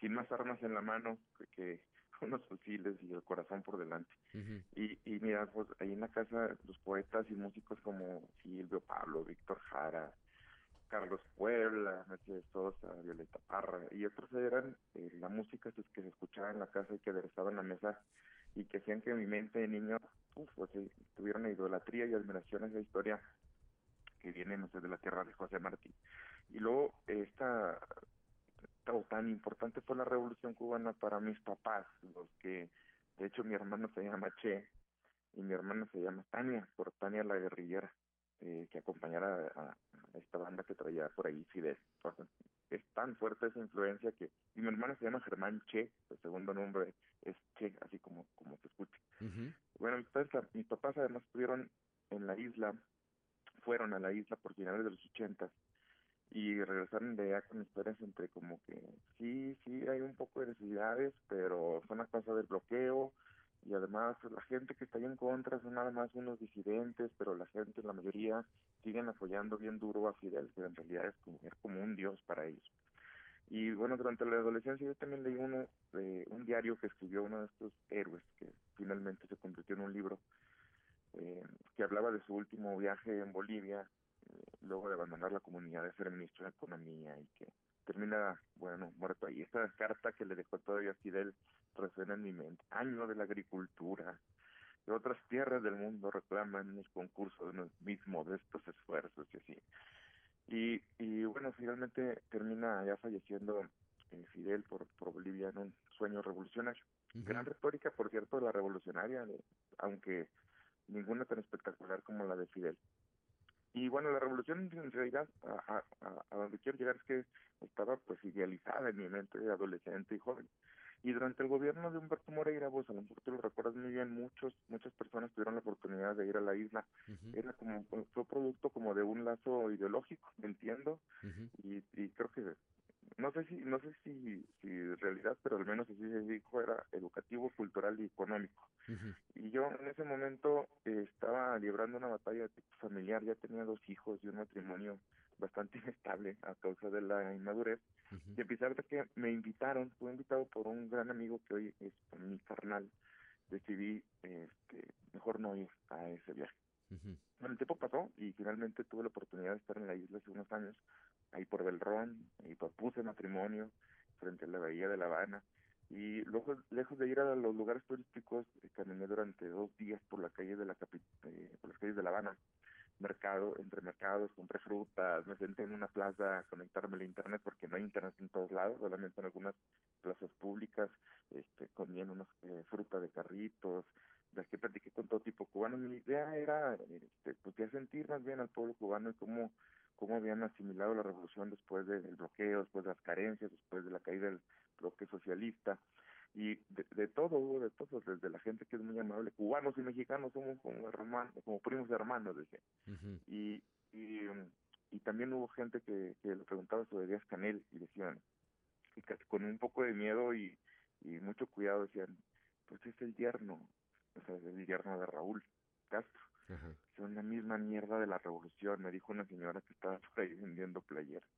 sin más armas en la mano que unos fusiles y el corazón por delante. y, y mira, pues ahí en la casa los poetas y músicos como Silvio Pablo, Víctor Jara, Carlos Puebla, Mercedes Sosa, Violeta Parra y otros eran eh, la música que se escuchaba en la casa y que aderezaban la mesa y que hacían que mi mente de niño uf, pues, tuviera una idolatría y admiración a esa historia que viene, no sé, de la tierra de José Martí. Y luego esta tan importante fue la revolución cubana para mis papás, los que, de hecho, mi hermano se llama Che y mi hermana se llama Tania, por Tania la guerrillera, eh, que acompañara a, esta banda que traía por ahí Fidel. es tan fuerte esa influencia que, y mi hermana se llama Germán Che, el segundo nombre es Che, así como, como se escucha. Bueno, mis papás además estuvieron en la isla, fueron a la isla por finales de los ochentas, y regresaron de allá con historias entre como que sí, sí hay un poco de necesidades, pero son a causa del bloqueo y además la gente que está ahí en contra son nada más unos disidentes, pero la gente, la mayoría, siguen apoyando bien duro a Fidel, que en realidad es como, es como un dios para ellos. Y bueno, durante la adolescencia yo también leí uno, de un diario que escribió uno de estos héroes, que finalmente se convirtió en un libro, eh, que hablaba de su último viaje en Bolivia, luego de abandonar la comunidad de ser ministro de Economía y que termina, bueno, muerto ahí. Esta carta que le dejó todavía Fidel resuena en mi mente. Año de la agricultura. De otras tierras del mundo reclaman los concursos de mis modestos esfuerzos y así. Y, y bueno, finalmente termina ya falleciendo eh, Fidel por, por Bolivia en un sueño revolucionario. Gran retórica, por cierto, de la revolucionaria, aunque ninguna tan espectacular como la de Fidel. Y bueno, la revolución en realidad a, a, a, donde quiero llegar es que estaba pues idealizada en mi mente de adolescente y joven. Y durante el gobierno de Humberto Moreira, vos a lo mejor te lo recuerdas muy bien, muchos, muchas personas tuvieron la oportunidad de ir a la isla. Era como, fue producto como de un lazo ideológico, entiendo, y, y creo que no sé si no sé si, si en realidad pero al menos así se dijo era educativo cultural y económico. Y yo en ese momento eh, estaba librando una batalla familiar ya tenía dos hijos y un matrimonio bastante inestable a causa de la inmadurez. Y a pesar de que me invitaron fui invitado por un gran amigo que hoy es mi carnal decidí este mejor no ir a ese viaje. Bueno, el tiempo pasó y finalmente tuve la oportunidad de estar en la isla hace unos años, ahí por Belrón, y puse matrimonio frente a la bahía de La Habana. Y luego, lejos de ir a los lugares turísticos, eh, caminé durante dos días por la calle de la eh, por las calles de La Habana, mercado, entre mercados, compré frutas, me senté en una plaza a conectarme al internet porque no hay internet en todos lados, solamente en algunas plazas públicas, este, comían unas eh, frutas de carritos, las que platiqué con todo tipo cubano. Mi idea era, este, pues, sentir más bien al pueblo cubano y cómo, cómo habían asimilado la revolución después del bloqueo, después de las carencias, después de la caída del bloque socialista y de, de todo, de todo, desde la gente que es muy amable, cubanos y mexicanos somos como hermanos, como primos hermanos, decía. Y, y, y también hubo gente que, que le preguntaba sobre Díaz Canel y decían, y casi con un poco de miedo y, y mucho cuidado decían, pues es el yerno, o sea, es el yerno de Raúl Castro. Son la misma mierda de la revolución, me dijo una señora que estaba por ahí vendiendo playeras.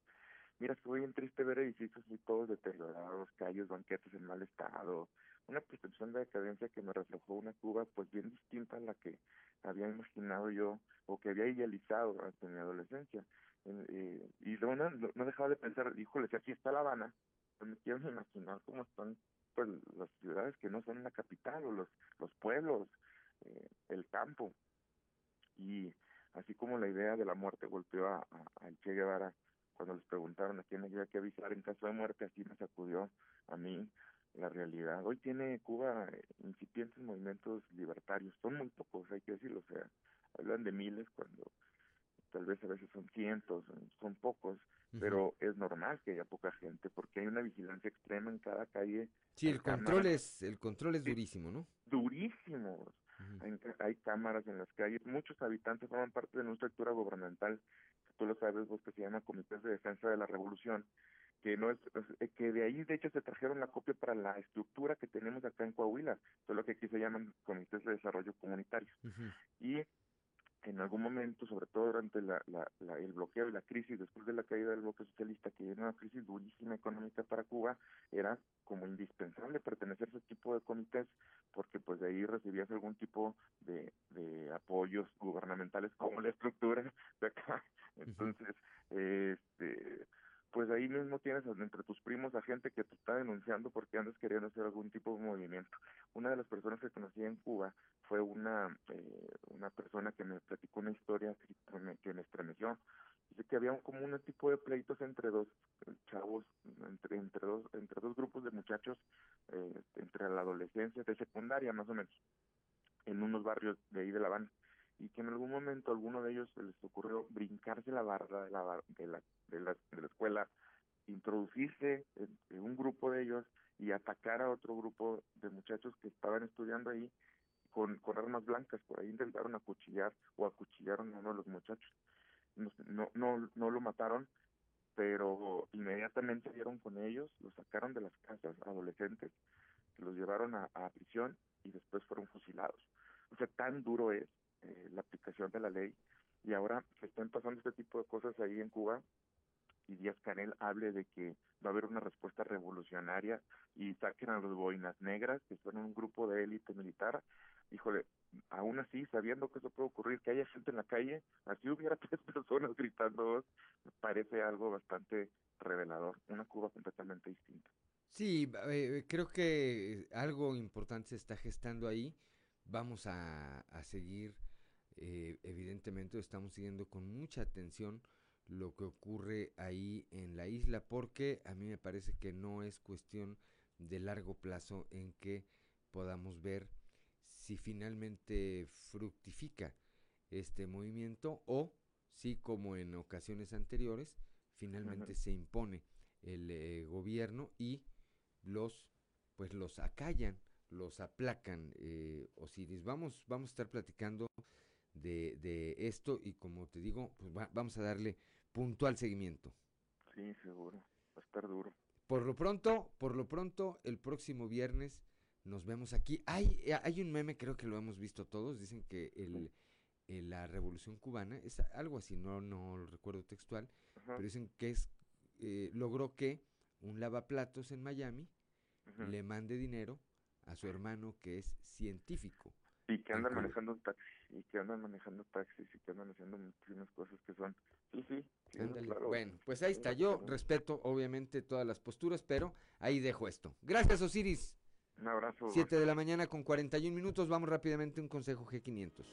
Mira, estuve bien triste ver edificios muy todos deteriorados, calles, banquetes en mal estado, una percepción de decadencia que me reflejó una Cuba pues bien distinta a la que había imaginado yo o que había idealizado durante mi adolescencia. Eh, y luego no, no, dejaba de pensar, híjole, si aquí está La Habana, pues me quiero imaginar cómo están pues las ciudades que no son la capital o los, los pueblos, eh, el campo. Y así como la idea de la muerte golpeó a, a, a Che Guevara, cuando les preguntaron a quién había que avisar en caso de muerte, así me sacudió a mí la realidad. Hoy tiene Cuba incipientes movimientos libertarios, son muy pocos, hay que decirlo, o sea, hablan de miles cuando tal vez a veces son cientos, son pocos, pero es normal que haya poca gente porque hay una vigilancia extrema en cada calle. Sí, el control es el control es durísimo, ¿no? Durísimo. Hay, hay, cámaras en las calles, muchos habitantes forman parte de una estructura gubernamental tú lo sabes vos, que se llama Comités de Defensa de la Revolución, que no es, eh, que de ahí de hecho se trajeron la copia para la estructura que tenemos acá en Coahuila, solo que aquí se llaman Comités de Desarrollo Comunitario. Y en algún momento, sobre todo durante la, la, el bloqueo y la crisis, después de la caída del bloque socialista, que era una crisis durísima económica para Cuba, era como indispensable pertenecer a ese tipo de comités, porque pues de ahí recibías algún tipo de, de apoyos gubernamentales como la estructura de acá. Entonces, este pues ahí mismo tienes entre tus primos a gente que te está denunciando porque andas queriendo hacer algún tipo de movimiento. Una de las personas que conocí en Cuba fue una eh, una persona que me platicó una historia que me, que me estremeció. Dice que había como un tipo de pleitos entre dos chavos, entre, entre, dos, entre dos grupos de muchachos, eh, entre la adolescencia, de secundaria más o menos, en unos barrios de ahí de La Habana y que en algún momento a alguno de ellos se les ocurrió brincarse la barra de la, de la, de la, de la escuela, introducirse en, un grupo de ellos y atacar a otro grupo de muchachos que estaban estudiando ahí con, con armas blancas. Por ahí intentaron acuchillar o acuchillaron a uno de los muchachos. No, no, no lo mataron, pero inmediatamente dieron con ellos, los sacaron de las casas, adolescentes, los llevaron a, a prisión y después fueron fusilados. O sea, tan duro es eh, la aplicación de la ley y ahora se están pasando este tipo de cosas ahí en Cuba y Díaz Canel hable de que va a haber una respuesta revolucionaria y saquen a los boinas negras, que son un grupo de élite militar, híjole, aún así, sabiendo que eso puede ocurrir, que haya gente en la calle, así hubiera tres personas gritando, parece algo bastante revelador, una Cuba completamente distinta. Sí, eh, creo que algo importante se está gestando ahí, vamos a, a seguir eh, evidentemente estamos siguiendo con mucha atención lo que ocurre ahí en la isla porque a mí me parece que no es cuestión de largo plazo en que podamos ver si finalmente fructifica este movimiento o si como en ocasiones anteriores finalmente se impone el eh, gobierno y los pues los acallan los aplacan eh, Osiris. Vamos vamos a estar platicando de, de esto y como te digo, pues vamos a darle puntual seguimiento. Sí, seguro, va a estar duro. Por lo pronto, por lo pronto, el próximo viernes nos vemos aquí. Hay, eh, hay un meme, creo que lo hemos visto todos, dicen que el, la revolución cubana, es algo así, no, no lo recuerdo textual, pero dicen que es, eh, logró que un lavaplatos en Miami le mande dinero a su hermano que es científico. Y que andan manejando un taxi, y que andan manejando taxis, y que andan haciendo muchísimas cosas que son... Sí, sí. Bueno, pues ahí está. Yo respeto, obviamente, todas las posturas, pero ahí dejo esto. Gracias, Osiris. Un abrazo. Siete de la mañana con 41 minutos. Vamos rápidamente a un consejo G500.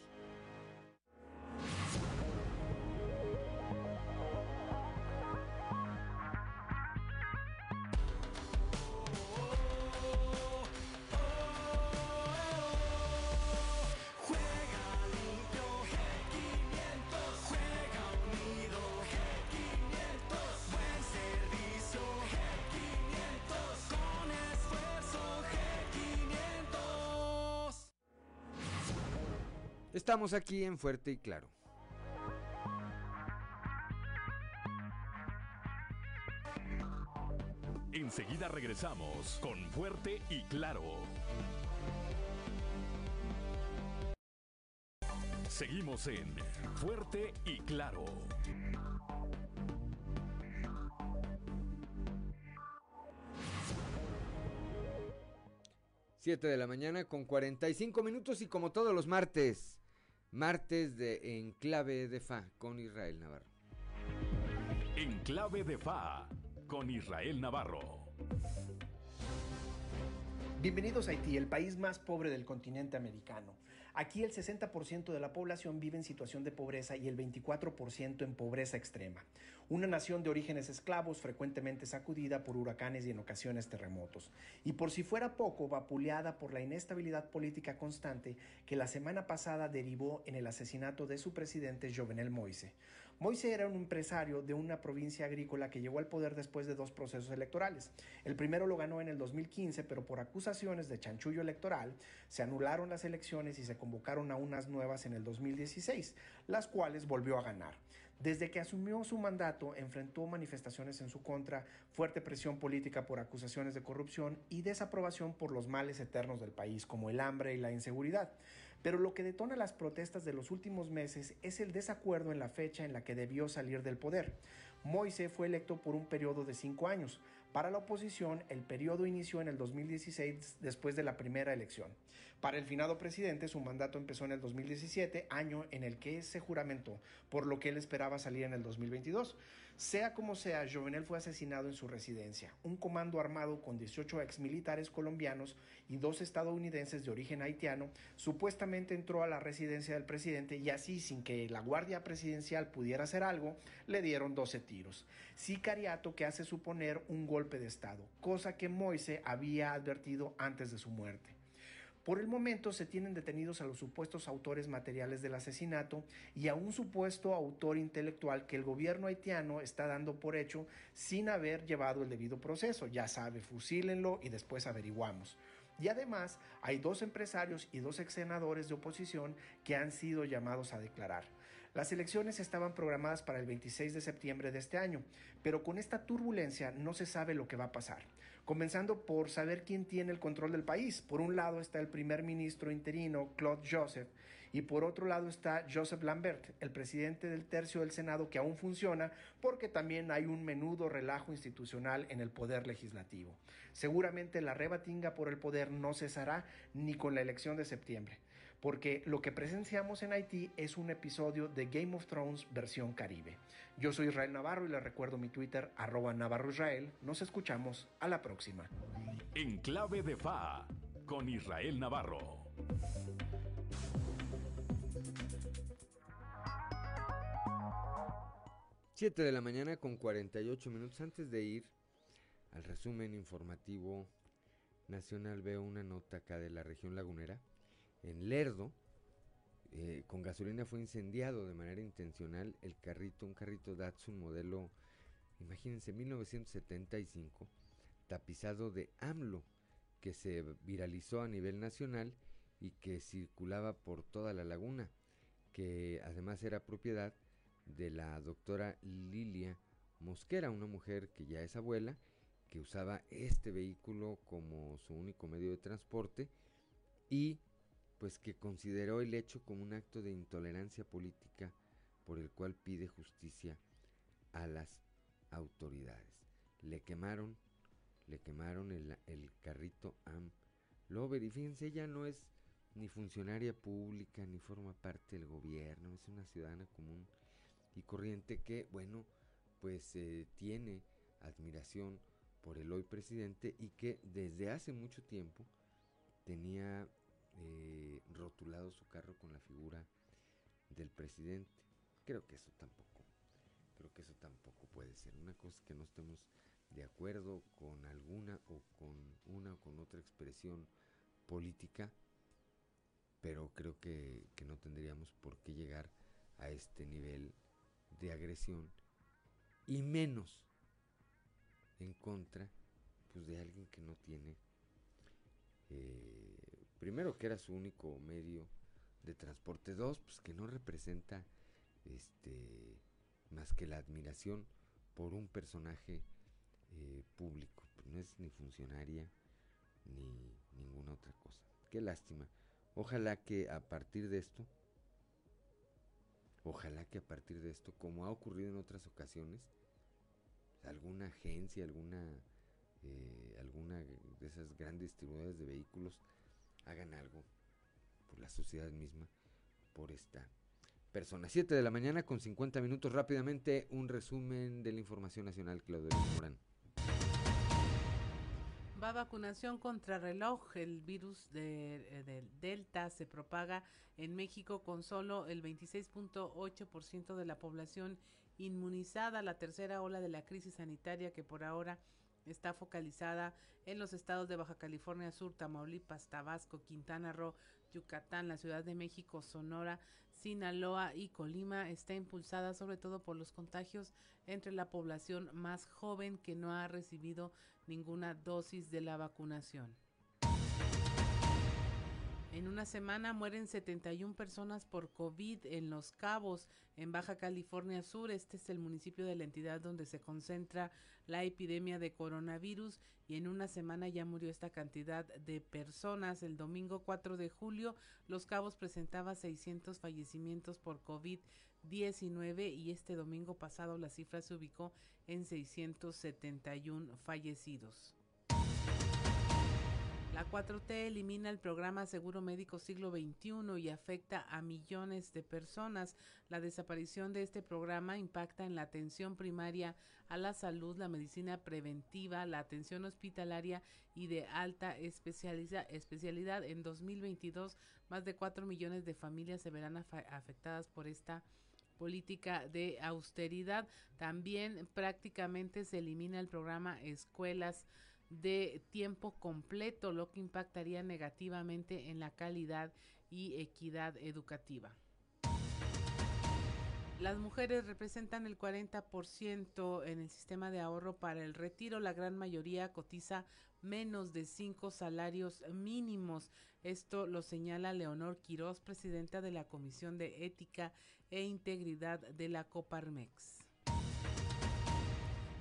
Estamos aquí en Fuerte y Claro. Enseguida regresamos con Fuerte y Claro. Seguimos en Fuerte y Claro. 7 de la mañana con 45 minutos y como todos los martes, martes de Enclave de Fa con Israel Navarro. Enclave de Fa con Israel Navarro. Bienvenidos a Haití, el país más pobre del continente americano. Aquí el 60% de la población vive en situación de pobreza y el 24% en pobreza extrema. Una nación de orígenes esclavos frecuentemente sacudida por huracanes y en ocasiones terremotos. Y por si fuera poco, vapuleada por la inestabilidad política constante que la semana pasada derivó en el asesinato de su presidente Jovenel Moise. Moise era un empresario de una provincia agrícola que llegó al poder después de dos procesos electorales. El primero lo ganó en el 2015, pero por acusaciones de chanchullo electoral se anularon las elecciones y se convocaron a unas nuevas en el 2016, las cuales volvió a ganar. Desde que asumió su mandato, enfrentó manifestaciones en su contra, fuerte presión política por acusaciones de corrupción y desaprobación por los males eternos del país, como el hambre y la inseguridad. Pero lo que detona las protestas de los últimos meses es el desacuerdo en la fecha en la que debió salir del poder. Moise fue electo por un periodo de cinco años. Para la oposición, el periodo inició en el 2016 después de la primera elección. Para el finado presidente, su mandato empezó en el 2017, año en el que se juramentó, por lo que él esperaba salir en el 2022. Sea como sea, Jovenel fue asesinado en su residencia. Un comando armado con 18 exmilitares colombianos y dos estadounidenses de origen haitiano supuestamente entró a la residencia del presidente y así, sin que la Guardia Presidencial pudiera hacer algo, le dieron 12 tiros. Sicariato que hace suponer un golpe de Estado, cosa que Moise había advertido antes de su muerte. Por el momento se tienen detenidos a los supuestos autores materiales del asesinato y a un supuesto autor intelectual que el gobierno haitiano está dando por hecho sin haber llevado el debido proceso. Ya sabe, fusílenlo y después averiguamos. Y además hay dos empresarios y dos ex senadores de oposición que han sido llamados a declarar. Las elecciones estaban programadas para el 26 de septiembre de este año, pero con esta turbulencia no se sabe lo que va a pasar comenzando por saber quién tiene el control del país. Por un lado está el primer ministro interino, Claude Joseph, y por otro lado está Joseph Lambert, el presidente del tercio del Senado que aún funciona porque también hay un menudo relajo institucional en el poder legislativo. Seguramente la rebatinga por el poder no cesará ni con la elección de septiembre porque lo que presenciamos en Haití es un episodio de Game of Thrones versión Caribe. Yo soy Israel Navarro y les recuerdo mi Twitter, arroba Navarro Israel. Nos escuchamos a la próxima. En clave de FA, con Israel Navarro. Siete de la mañana con 48 minutos antes de ir al resumen informativo nacional veo una nota acá de la región lagunera en Lerdo, eh, con gasolina fue incendiado de manera intencional el carrito, un carrito Datsun modelo, imagínense, 1975, tapizado de AMLO, que se viralizó a nivel nacional y que circulaba por toda la laguna, que además era propiedad de la doctora Lilia Mosquera, una mujer que ya es abuela, que usaba este vehículo como su único medio de transporte y pues que consideró el hecho como un acto de intolerancia política por el cual pide justicia a las autoridades. Le quemaron, le quemaron el, carrito Am Lover y fíjense, ella no es ni funcionaria pública ni forma parte del gobierno, es una ciudadana común y corriente que, bueno, pues eh, tiene admiración por el hoy presidente y que desde hace mucho tiempo tenía eh, rotulado su carro con la figura del presidente. Creo que eso tampoco, creo que eso tampoco puede ser. Una cosa que no estemos de acuerdo con alguna o con una o con otra expresión política, pero creo que, que no tendríamos por qué llegar a este nivel de agresión y menos en contra pues de alguien que no tiene eh, primero que era su único medio de transporte. Dos, pues que no representa este más que la admiración por un personaje eh, público. No es ni funcionaria ni ninguna otra cosa. Qué lástima. Ojalá que a partir de esto, ojalá que a partir de esto, como ha ocurrido en otras ocasiones, alguna agencia, alguna, eh, alguna de esas grandes distribuidoras de vehículos hagan algo por la sociedad misma, por esta persona. 7 de la mañana con 50 minutos rápidamente un resumen de la información nacional, Claudio Morán. Va vacunación contra reloj. El virus de, eh, del Delta se propaga en México con solo el 26.8% de la población inmunizada. La tercera ola de la crisis sanitaria que por ahora está focalizada en los estados de Baja California Sur, Tamaulipas, Tabasco, Quintana Roo, Yucatán, la Ciudad de México, Sonora, Sinaloa y Colima está impulsada sobre todo por los contagios entre la población más joven que no ha recibido ninguna dosis de la vacunación. En una semana mueren 71 personas por COVID en Los Cabos, en Baja California Sur. Este es el municipio de la entidad donde se concentra la epidemia de coronavirus y en una semana ya murió esta cantidad de personas. El domingo 4 de julio, Los Cabos presentaba 600 fallecimientos por COVID-19 y este domingo pasado la cifra se ubicó en 671 fallecidos. La 4T elimina el programa Seguro Médico Siglo XXI y afecta a millones de personas. La desaparición de este programa impacta en la atención primaria a la salud, la medicina preventiva, la atención hospitalaria y de alta especialidad. En 2022, más de 4 millones de familias se verán afectadas por esta política de austeridad. También prácticamente se elimina el programa Escuelas de tiempo completo, lo que impactaría negativamente en la calidad y equidad educativa. Las mujeres representan el 40% en el sistema de ahorro para el retiro. La gran mayoría cotiza menos de cinco salarios mínimos. Esto lo señala Leonor Quiroz, presidenta de la Comisión de Ética e Integridad de la Coparmex.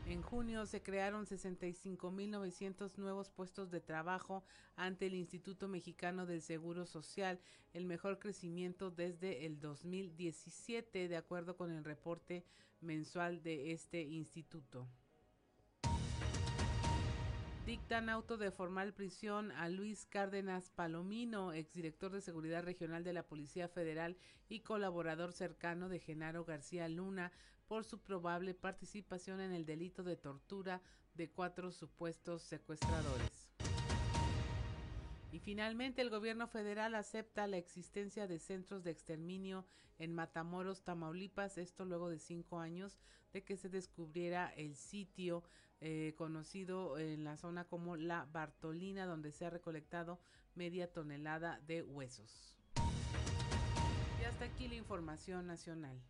En junio se crearon 65.900 nuevos puestos de trabajo ante el Instituto Mexicano del Seguro Social, el mejor crecimiento desde el 2017, de acuerdo con el reporte mensual de este instituto. Dictan auto de formal prisión a Luis Cárdenas Palomino, exdirector de Seguridad Regional de la Policía Federal y colaborador cercano de Genaro García Luna, por su probable participación en el delito de tortura de cuatro supuestos secuestradores. Y finalmente el gobierno federal acepta la existencia de centros de exterminio en Matamoros, Tamaulipas, esto luego de cinco años de que se descubriera el sitio eh, conocido en la zona como La Bartolina, donde se ha recolectado media tonelada de huesos. Y hasta aquí la información nacional.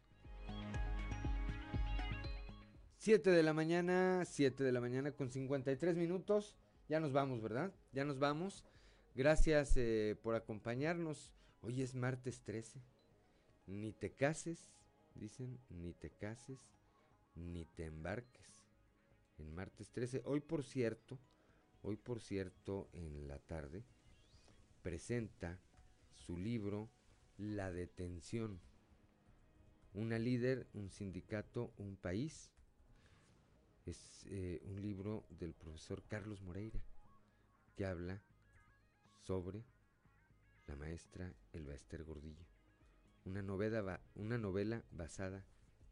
7 de la mañana, 7 de la mañana con 53 minutos. Ya nos vamos, ¿verdad? Ya nos vamos. Gracias eh, por acompañarnos. Hoy es martes 13. Ni te cases, dicen, ni te cases, ni te embarques. En martes 13. Hoy, por cierto, hoy, por cierto, en la tarde, presenta su libro La detención. Una líder, un sindicato, un país es eh, un libro del profesor Carlos Moreira que habla sobre la maestra Elba Ester Gordillo. Una novela, una novela basada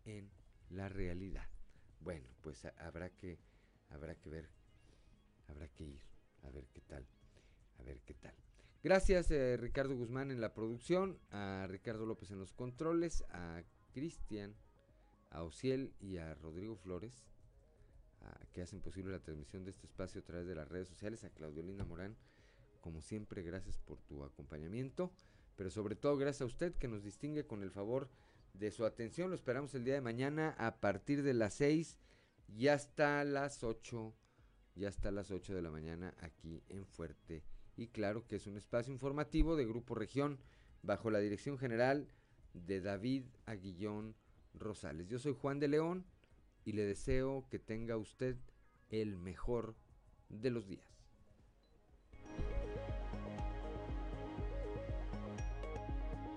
en la realidad. Bueno, pues habrá que habrá que ver, habrá que ir a ver qué tal, a ver qué tal. Gracias eh, Ricardo Guzmán en la producción, a Ricardo López en los controles, a Cristian, a Ociel y a Rodrigo Flores que hacen posible la transmisión de este espacio a través de las redes sociales, a Claudiolina Morán, como siempre, gracias por tu acompañamiento, pero sobre todo gracias a usted que nos distingue con el favor de su atención. Lo esperamos el día de mañana a partir de las 6 y hasta las 8, y hasta las 8 de la mañana aquí en Fuerte. Y claro que es un espacio informativo de Grupo Región bajo la dirección general de David Aguillón Rosales. Yo soy Juan de León y le deseo que tenga usted el mejor de los días.